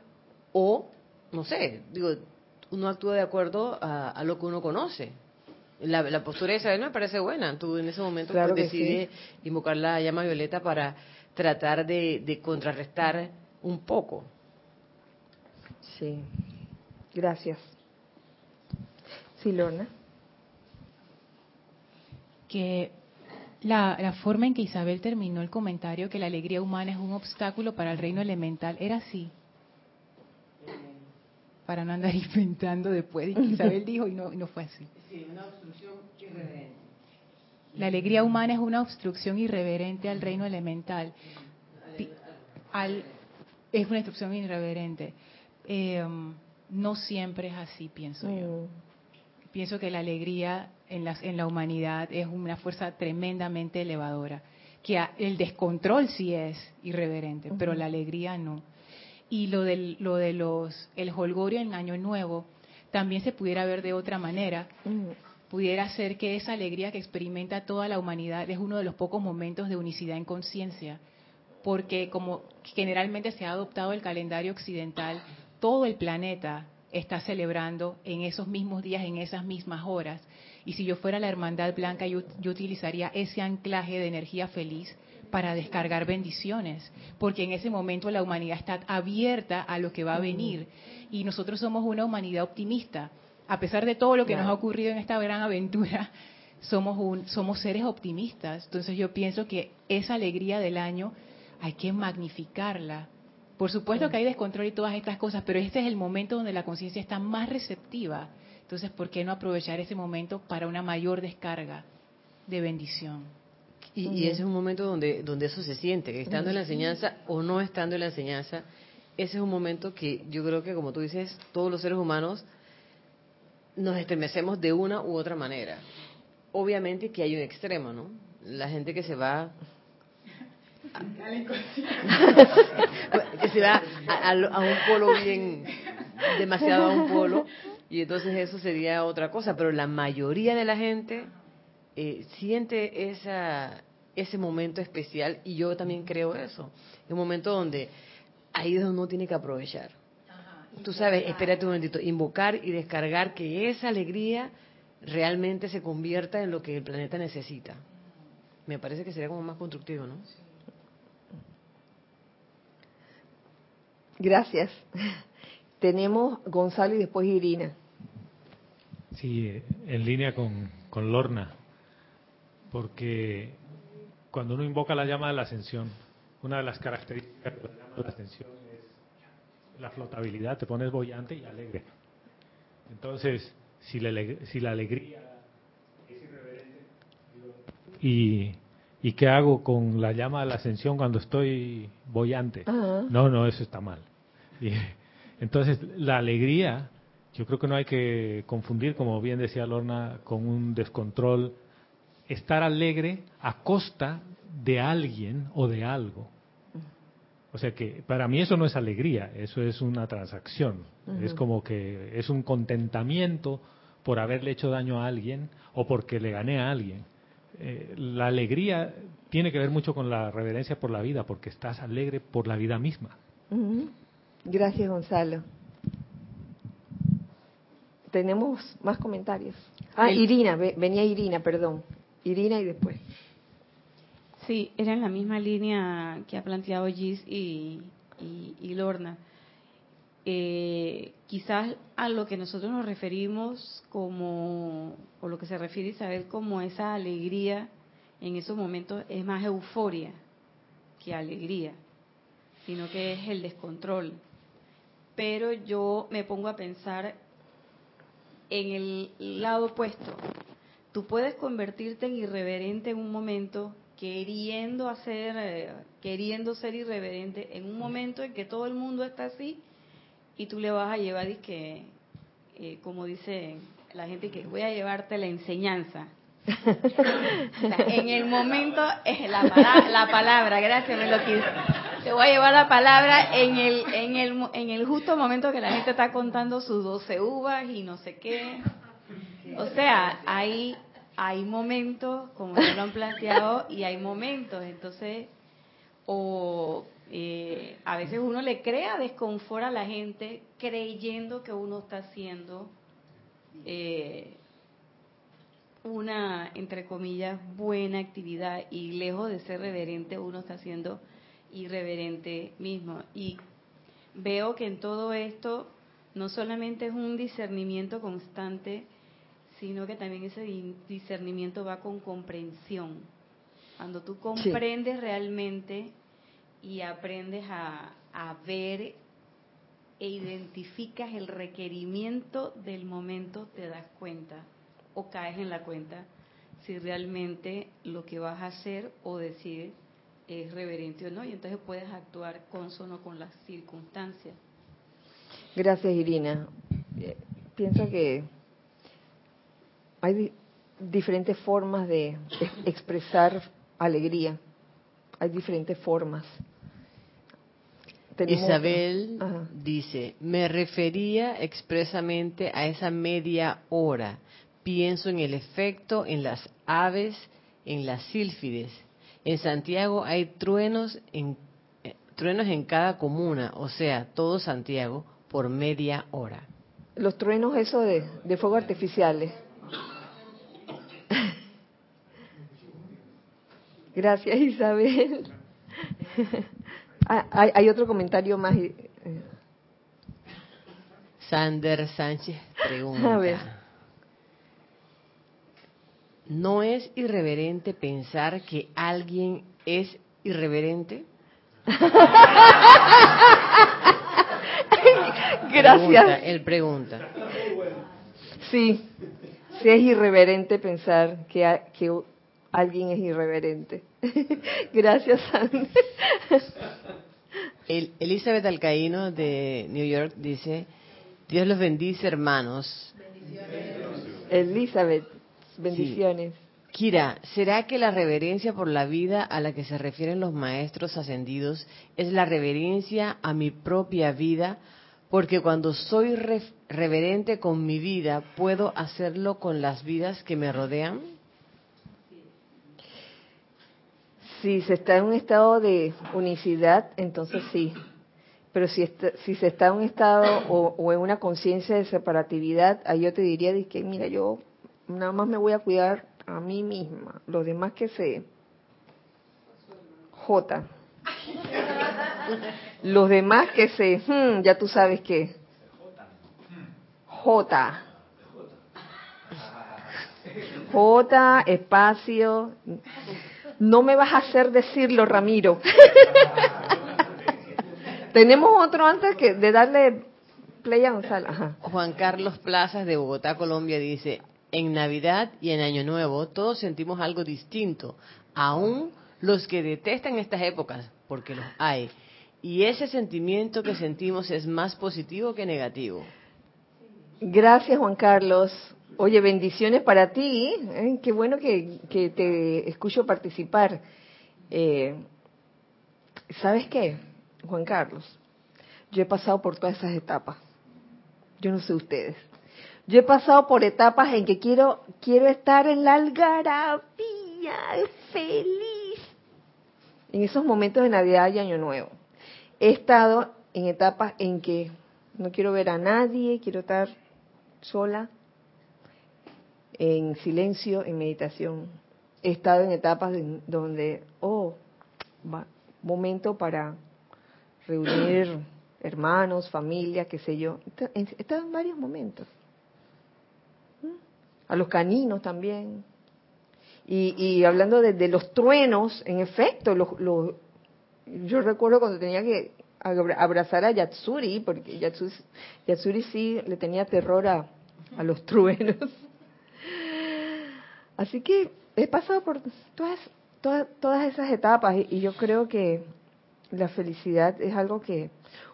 Speaker 7: o, no sé, digo, uno actúa de acuerdo a, lo que uno conoce. La, postura de Isabel me parece buena. Tú en ese momento pues, decides invocar la llama violeta para tratar de, contrarrestar un poco.
Speaker 1: Sí, gracias. Sí, Lorna.
Speaker 6: Que la, la, forma en que Isabel terminó el comentario, que la alegría humana es un obstáculo para el reino elemental, era así para no andar inventando después. Y Isabel dijo y no, no fue así.
Speaker 7: Sí, una obstrucción irreverente.
Speaker 6: La alegría humana es una obstrucción irreverente al reino elemental. Al, es una obstrucción irreverente. Em, no siempre es así, pienso yo. Mm. Pienso que la alegría en, las, en la humanidad es una fuerza tremendamente elevadora. Que el descontrol sí es irreverente, pero la alegría no y lo, del, lo de los, el holgorio en Año Nuevo, también se pudiera ver de otra manera.
Speaker 1: Mm.
Speaker 6: Pudiera ser que esa alegría que experimenta toda la humanidad es uno de los pocos momentos de unicidad en conciencia, porque como generalmente se ha adoptado el calendario occidental, todo el planeta está celebrando en esos mismos días, en esas mismas horas. Y si yo fuera la Hermandad Blanca, yo, yo utilizaría ese anclaje de energía feliz para descargar bendiciones, porque en ese momento la humanidad está abierta a lo que va a venir y nosotros somos una humanidad optimista. A pesar de todo lo que nos ha ocurrido en esta gran aventura, somos, un, somos seres optimistas. Entonces yo pienso que esa alegría del año hay que magnificarla. Por supuesto que hay descontrol y todas estas cosas, pero este es el momento donde la conciencia está más receptiva. Entonces, ¿por qué no aprovechar ese momento para una mayor descarga de bendición?
Speaker 7: Y, ese es un momento donde, donde eso se siente, que estando en la enseñanza o no estando en la enseñanza, ese es un momento que yo creo que, como tú dices, todos los seres humanos nos estremecemos de una u otra manera. Obviamente que hay un extremo, ¿no? La gente que se va que se va a, un polo bien, demasiado a un polo, y entonces eso sería otra cosa, pero la mayoría de la gente eh, siente esa, ese momento especial y yo también creo eso. Es un momento donde ahí es donde uno tiene que aprovechar. Tú sabes, espérate un momentito, invocar y descargar que esa alegría realmente se convierta en lo que el planeta necesita. Me parece que sería como más constructivo, ¿no?
Speaker 1: Gracias. Tenemos Gonzalo y después Irina.
Speaker 2: Sí, en línea con, con Lorna porque cuando uno invoca la llama de la ascensión, una de las características de la llama de la ascensión es la flotabilidad, te pones bollante y alegre. Entonces, si la, si la alegría es irreverente, ¿y, ¿y qué hago con la llama de la ascensión cuando estoy bollante? No, no, eso está mal. entonces, la alegría, yo creo que no hay que confundir, como bien decía Lorna, con un descontrol estar alegre a costa de alguien o de algo. O sea que para mí eso no es alegría, eso es una transacción. Es como que es un contentamiento por haberle hecho daño a alguien o porque le gané a alguien. Eh, la alegría tiene que ver mucho con la reverencia por la vida, porque estás alegre por la vida misma.
Speaker 1: Gracias, Gonzalo. Tenemos más comentarios. Ah, Irina, venía Irina, perdón. Irina y después.
Speaker 5: Sí, era en la misma línea que ha planteado Gis y, Lorna. Eh, quizás a lo que nosotros nos referimos como, o lo que se refiere Isabel como esa alegría en esos momentos es más euforia que alegría, sino que es el descontrol. Pero yo me pongo a pensar en el lado opuesto, tú puedes convertirte en irreverente en un momento queriendo hacer, eh, queriendo ser irreverente en un momento en que todo el mundo está así y tú le vas a llevar y que, eh, como dice la gente, que voy a llevarte la enseñanza. en el momento es la, la palabra, gracias, me lo quise. Te voy a llevar la palabra en el, en el, en el justo momento que la gente está contando sus 12 uvas y no sé qué. O sea, hay, hay momentos, como ya lo han planteado, y hay momentos. Entonces, o eh, a veces uno le crea desconfort a la gente creyendo que uno está haciendo eh, una, entre comillas, buena actividad y lejos de ser reverente, uno está haciendo irreverente mismo. Y veo que en todo esto no solamente es un discernimiento constante, sino que también ese discernimiento va con comprensión. Cuando tú comprendes realmente y aprendes a, a ver e identificas el requerimiento del momento, te das cuenta o caes en la cuenta si realmente lo que vas a hacer o decir es reverente o no, y entonces puedes actuar consono con las circunstancias.
Speaker 1: Gracias, Irina. Eh, pienso que hay diferentes formas de expresar alegría. Hay diferentes formas.
Speaker 7: Isabel dice, me refería expresamente a esa media hora. Pienso en el efecto en las aves, en las sílfides. En Santiago hay truenos en, eh, truenos en cada comuna, o sea, todo Santiago, por media hora.
Speaker 1: Los truenos, eso de, de fuego artificiales. Gracias, Isabel. Ah, hay, otro comentario más. Eh.
Speaker 7: Sander Sánchez pregunta. ¿No es irreverente pensar que alguien es irreverente?
Speaker 1: Gracias.
Speaker 7: él pregunta.
Speaker 1: Sí, sí es irreverente pensar que, que alguien es irreverente. Gracias, Sander.
Speaker 7: Elizabeth Alcaíno de New York dice, Dios los bendice hermanos.
Speaker 1: Elizabeth, bendiciones.
Speaker 7: Kira, ¿será que la reverencia por la vida a la que se refieren los maestros ascendidos es la reverencia a mi propia vida? Porque cuando soy reverente con mi vida, ¿puedo hacerlo con las vidas que me rodean?
Speaker 1: Si se está en un estado de unicidad, entonces sí. Pero si, si se está en un estado o, en una conciencia de separatividad, ahí yo te diría de que, mira, yo nada más me voy a cuidar a mí misma. Los demás que se... J. Los demás que se... Ya tú sabes qué. J. J, espacio. No me vas a hacer decirlo, Ramiro. Tenemos otro antes que de darle play a Gonzalo.
Speaker 7: Juan Carlos Plazas de Bogotá, Colombia dice, en Navidad y en Año Nuevo todos sentimos algo distinto, aún los que detestan estas épocas, porque los hay. Y ese sentimiento que sentimos es más positivo que negativo.
Speaker 1: Gracias, Juan Carlos. Oye, bendiciones para ti. ¿eh? Qué bueno que, te escucho participar. Eh, ¿Sabes qué, Juan Carlos? Yo he pasado por todas esas etapas. Yo no sé ustedes. Yo he pasado por etapas en que quiero quiero estar en la algarabía, feliz. En esos momentos de Navidad y Año Nuevo. He estado en etapas en que no quiero ver a nadie, quiero estar sola, en silencio, en meditación. He estado en etapas donde, oh, momento para reunir hermanos, familia, qué sé yo. He estado en varios momentos. ¿Mm? A los caninos también. Y, hablando de, los truenos, en efecto, yo recuerdo cuando tenía que abrazar a Yatsuri, porque Yatsuri, Yatsuri sí le tenía terror a los truenos. Así que he pasado por todas, todas, todas esas etapas y, yo creo que la felicidad es algo que,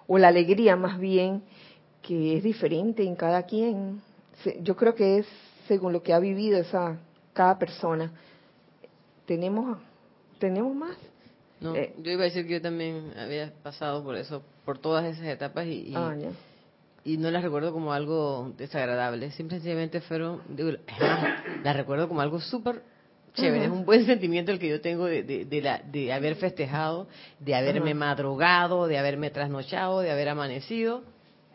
Speaker 1: o la alegría más bien, que es diferente en cada quien. Yo creo que es según lo que ha vivido esa cada persona. Tenemos tenemos más.
Speaker 7: No, eh, yo iba a decir que yo también había pasado por eso, por todas esas etapas y, ah, y no las recuerdo como algo desagradable, simplemente fueron, las recuerdo como algo súper chévere, es un buen sentimiento el que yo tengo de, de, la, de haber festejado, de haberme madrugado, de haberme trasnochado, de haber amanecido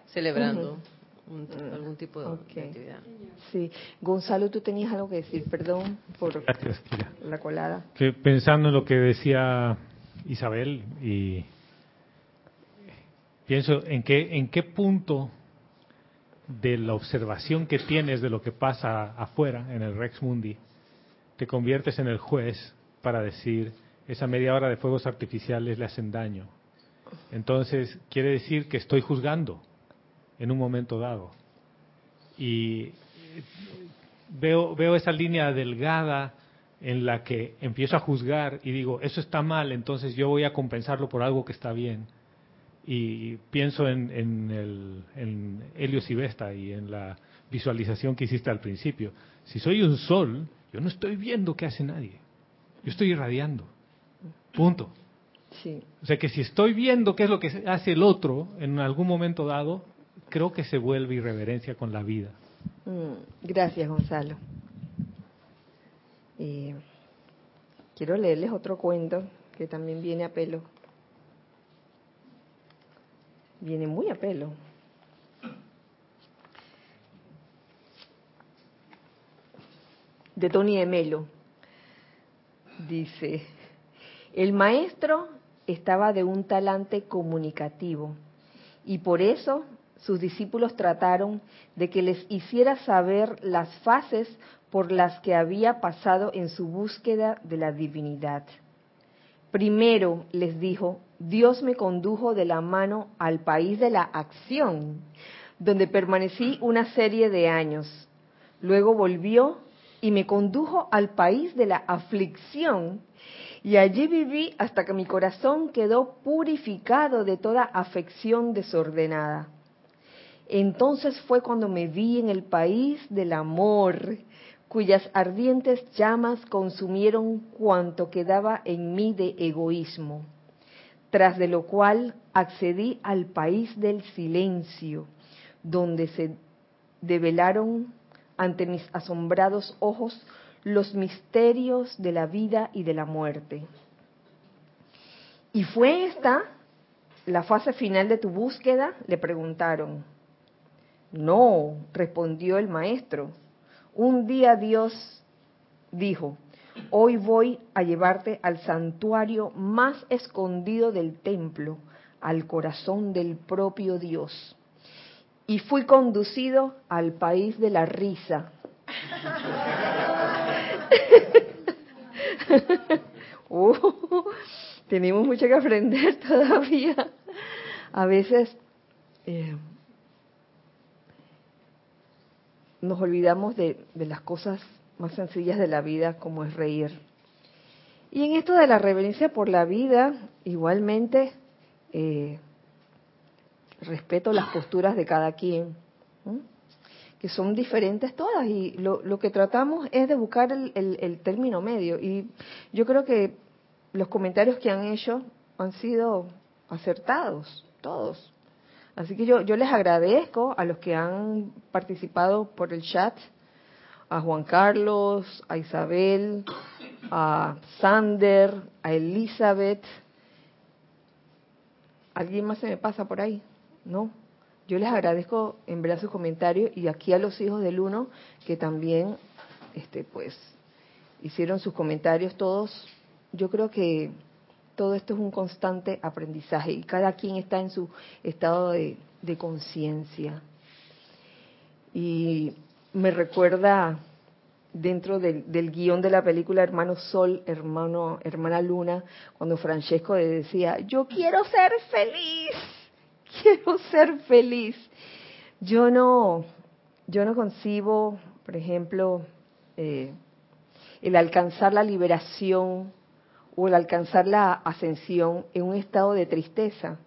Speaker 7: celebrando. Mm. algún tipo de, actividad.
Speaker 1: Sí, Gonzalo, tú tenías algo que decir, perdón por la colada.
Speaker 2: Que pensando en lo que decía Isabel y pienso en qué en qué punto de la observación que tienes de lo que pasa afuera en el Rex Mundi, te conviertes en el juez para decir esa media hora de fuegos artificiales le hacen daño. Entonces, quiere decir que estoy juzgando en un momento dado. Y veo, veo esa línea delgada en la que empiezo a juzgar y digo, eso está mal, entonces yo voy a compensarlo por algo que está bien y pienso en, en, el, en Helios y Vesta y en la visualización que hiciste al principio. Si soy un sol, yo no estoy viendo qué hace nadie. Yo estoy irradiando. Punto.
Speaker 1: Sí.
Speaker 2: O sea que si estoy viendo qué es lo que hace el otro en algún momento dado, creo que se vuelve irreverencia con la vida.
Speaker 1: Mm, gracias, Gonzalo. Eh, quiero leerles otro cuento que también viene a pelo. Viene muy a pelo. De Tony Emelo. Dice, el maestro estaba de un talante comunicativo y por eso sus discípulos trataron de que les hiciera saber las fases por las que había pasado en su búsqueda de la divinidad. Primero les dijo, Dios me condujo de la mano al país de la acción, donde permanecí una serie de años. Luego volvió y me condujo al país de la aflicción, y allí viví hasta que mi corazón quedó purificado de toda afección desordenada. Entonces fue cuando me vi en el país del amor, cuyas ardientes llamas consumieron cuanto quedaba en mí de egoísmo, tras de lo cual accedí al país del silencio, donde se develaron ante mis asombrados ojos los misterios de la vida y de la muerte. ¿Y fue esta la fase final de tu búsqueda? Le preguntaron. No, respondió el maestro. Un día Dios dijo, hoy voy a llevarte al santuario más escondido del templo, al corazón del propio Dios. Y fui conducido al país de la risa. Uh, tenemos mucho que aprender todavía. A veces eh, nos olvidamos de, las cosas más sencillas de la vida, como es reír. Y en esto de la reverencia por la vida, igualmente, eh, respeto las posturas de cada quien, que son diferentes todas, y lo, que tratamos es de buscar el, el término medio. Y yo creo que los comentarios que han hecho han sido acertados, todos. Así que yo, yo les agradezco a los que han participado por el chat, a Juan Carlos, a Isabel, a Sander, a Elizabeth. ¿Alguien más se me pasa por ahí? ¿No? Yo les agradezco en verdad sus comentarios y aquí a los hijos del uno que también, este, pues, hicieron sus comentarios todos. Yo creo que todo esto es un constante aprendizaje y cada quien está en su estado de, conciencia. Y me recuerda dentro del, guion de la película Hermano Sol, hermano, hermana Luna, cuando Francesco decía, yo quiero ser feliz, quiero ser feliz. Yo no, yo no concibo, por ejemplo, eh, el alcanzar la liberación o el alcanzar la ascensión en un estado de tristeza.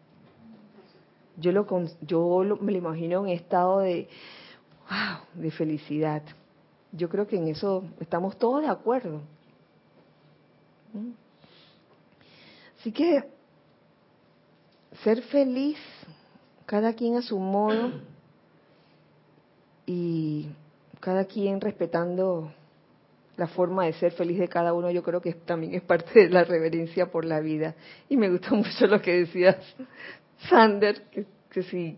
Speaker 1: Yo, lo, yo me lo imagino en estado de, wow, de felicidad. Yo creo que en eso estamos todos de acuerdo. ¿Mm? Así que ser feliz, cada quien a su modo y cada quien respetando la forma de ser feliz de cada uno, yo creo que también es parte de la reverencia por la vida. Y me gustó mucho lo que decías, Sander, que, que sí.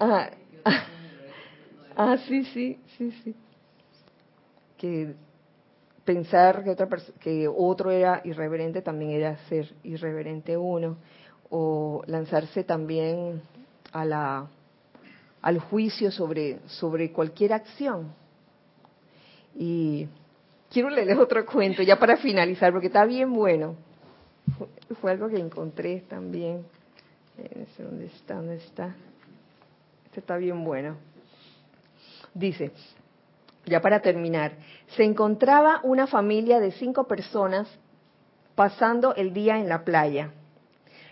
Speaker 1: Ah, ah, sí, sí, sí, sí. Que pensar que, otra que otro era irreverente también era ser irreverente uno. O lanzarse también a la al juicio sobre, sobre cualquier acción. Y quiero leerles otro cuento ya para finalizar, porque está bien bueno. Fue, algo que encontré también. ¿Dónde está? ¿Dónde está? Este está bien bueno. Dice, ya para terminar, se encontraba una familia de cinco personas pasando el día en la playa.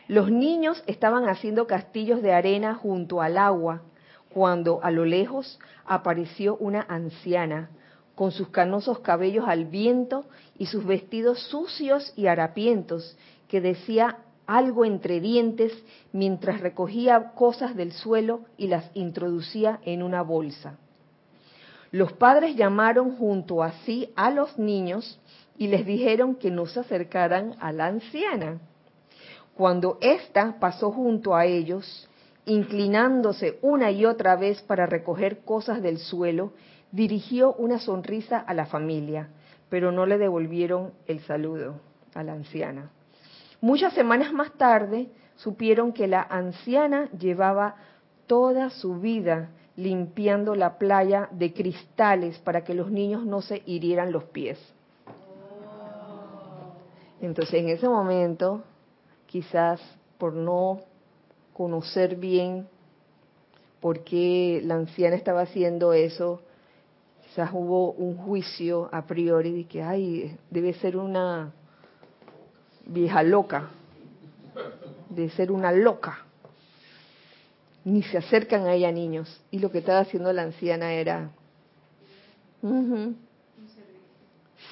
Speaker 1: Los niños estaban haciendo castillos de arena junto al agua cuando a lo lejos apareció una anciana con sus canosos cabellos al viento y sus vestidos sucios y harapientos, que decía algo entre dientes mientras recogía cosas del suelo y las introducía en una bolsa. Los padres llamaron junto a sí a los niños y les dijeron que no se acercaran a la anciana. Cuando ésta pasó junto a ellos, inclinándose una y otra vez para recoger cosas del suelo, dirigió una sonrisa a la familia, pero no le devolvieron el saludo a la anciana. Muchas semanas más tarde supieron que la anciana llevaba toda su vida limpiando la playa de cristales para que los niños no se hirieran los pies. Entonces en ese momento, quizás por no conocer bien por qué la anciana estaba haciendo eso, quizás hubo un juicio a priori de que, ay, debe ser una vieja loca, de ser una loca. Ni se acercan a ella niños. Y lo que estaba haciendo la anciana era...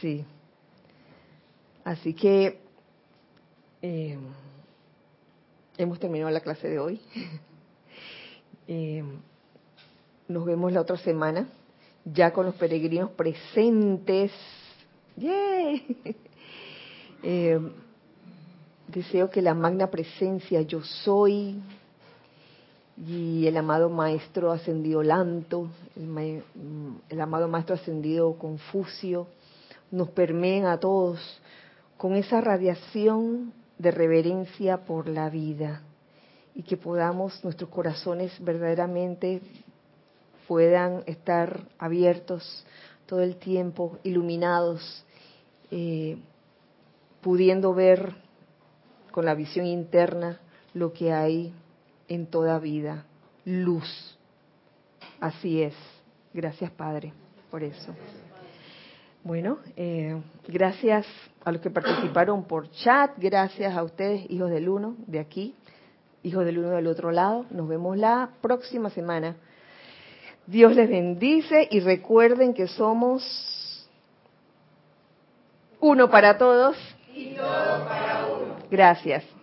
Speaker 1: Sí. Así que eh, hemos terminado la clase de hoy. Eh, nos vemos la otra semana, ya con los peregrinos presentes. ¡Yay! Eh, Deseo que la magna presencia yo soy y el amado maestro ascendido Lanto, el, amado maestro ascendido Confucio, nos permeen a todos con esa radiación de reverencia por la vida y que podamos, nuestros corazones verdaderamente puedan estar abiertos todo el tiempo, iluminados, eh, pudiendo ver con la visión interna lo que hay en toda vida, luz. Así es. Gracias, Padre, por eso. Bueno, eh, gracias a los que participaron por chat, gracias a ustedes, hijos del uno, de aquí, hijos del uno del otro lado. Nos vemos la próxima semana. Dios les bendice y recuerden que somos uno para todos y todos para. Gracias.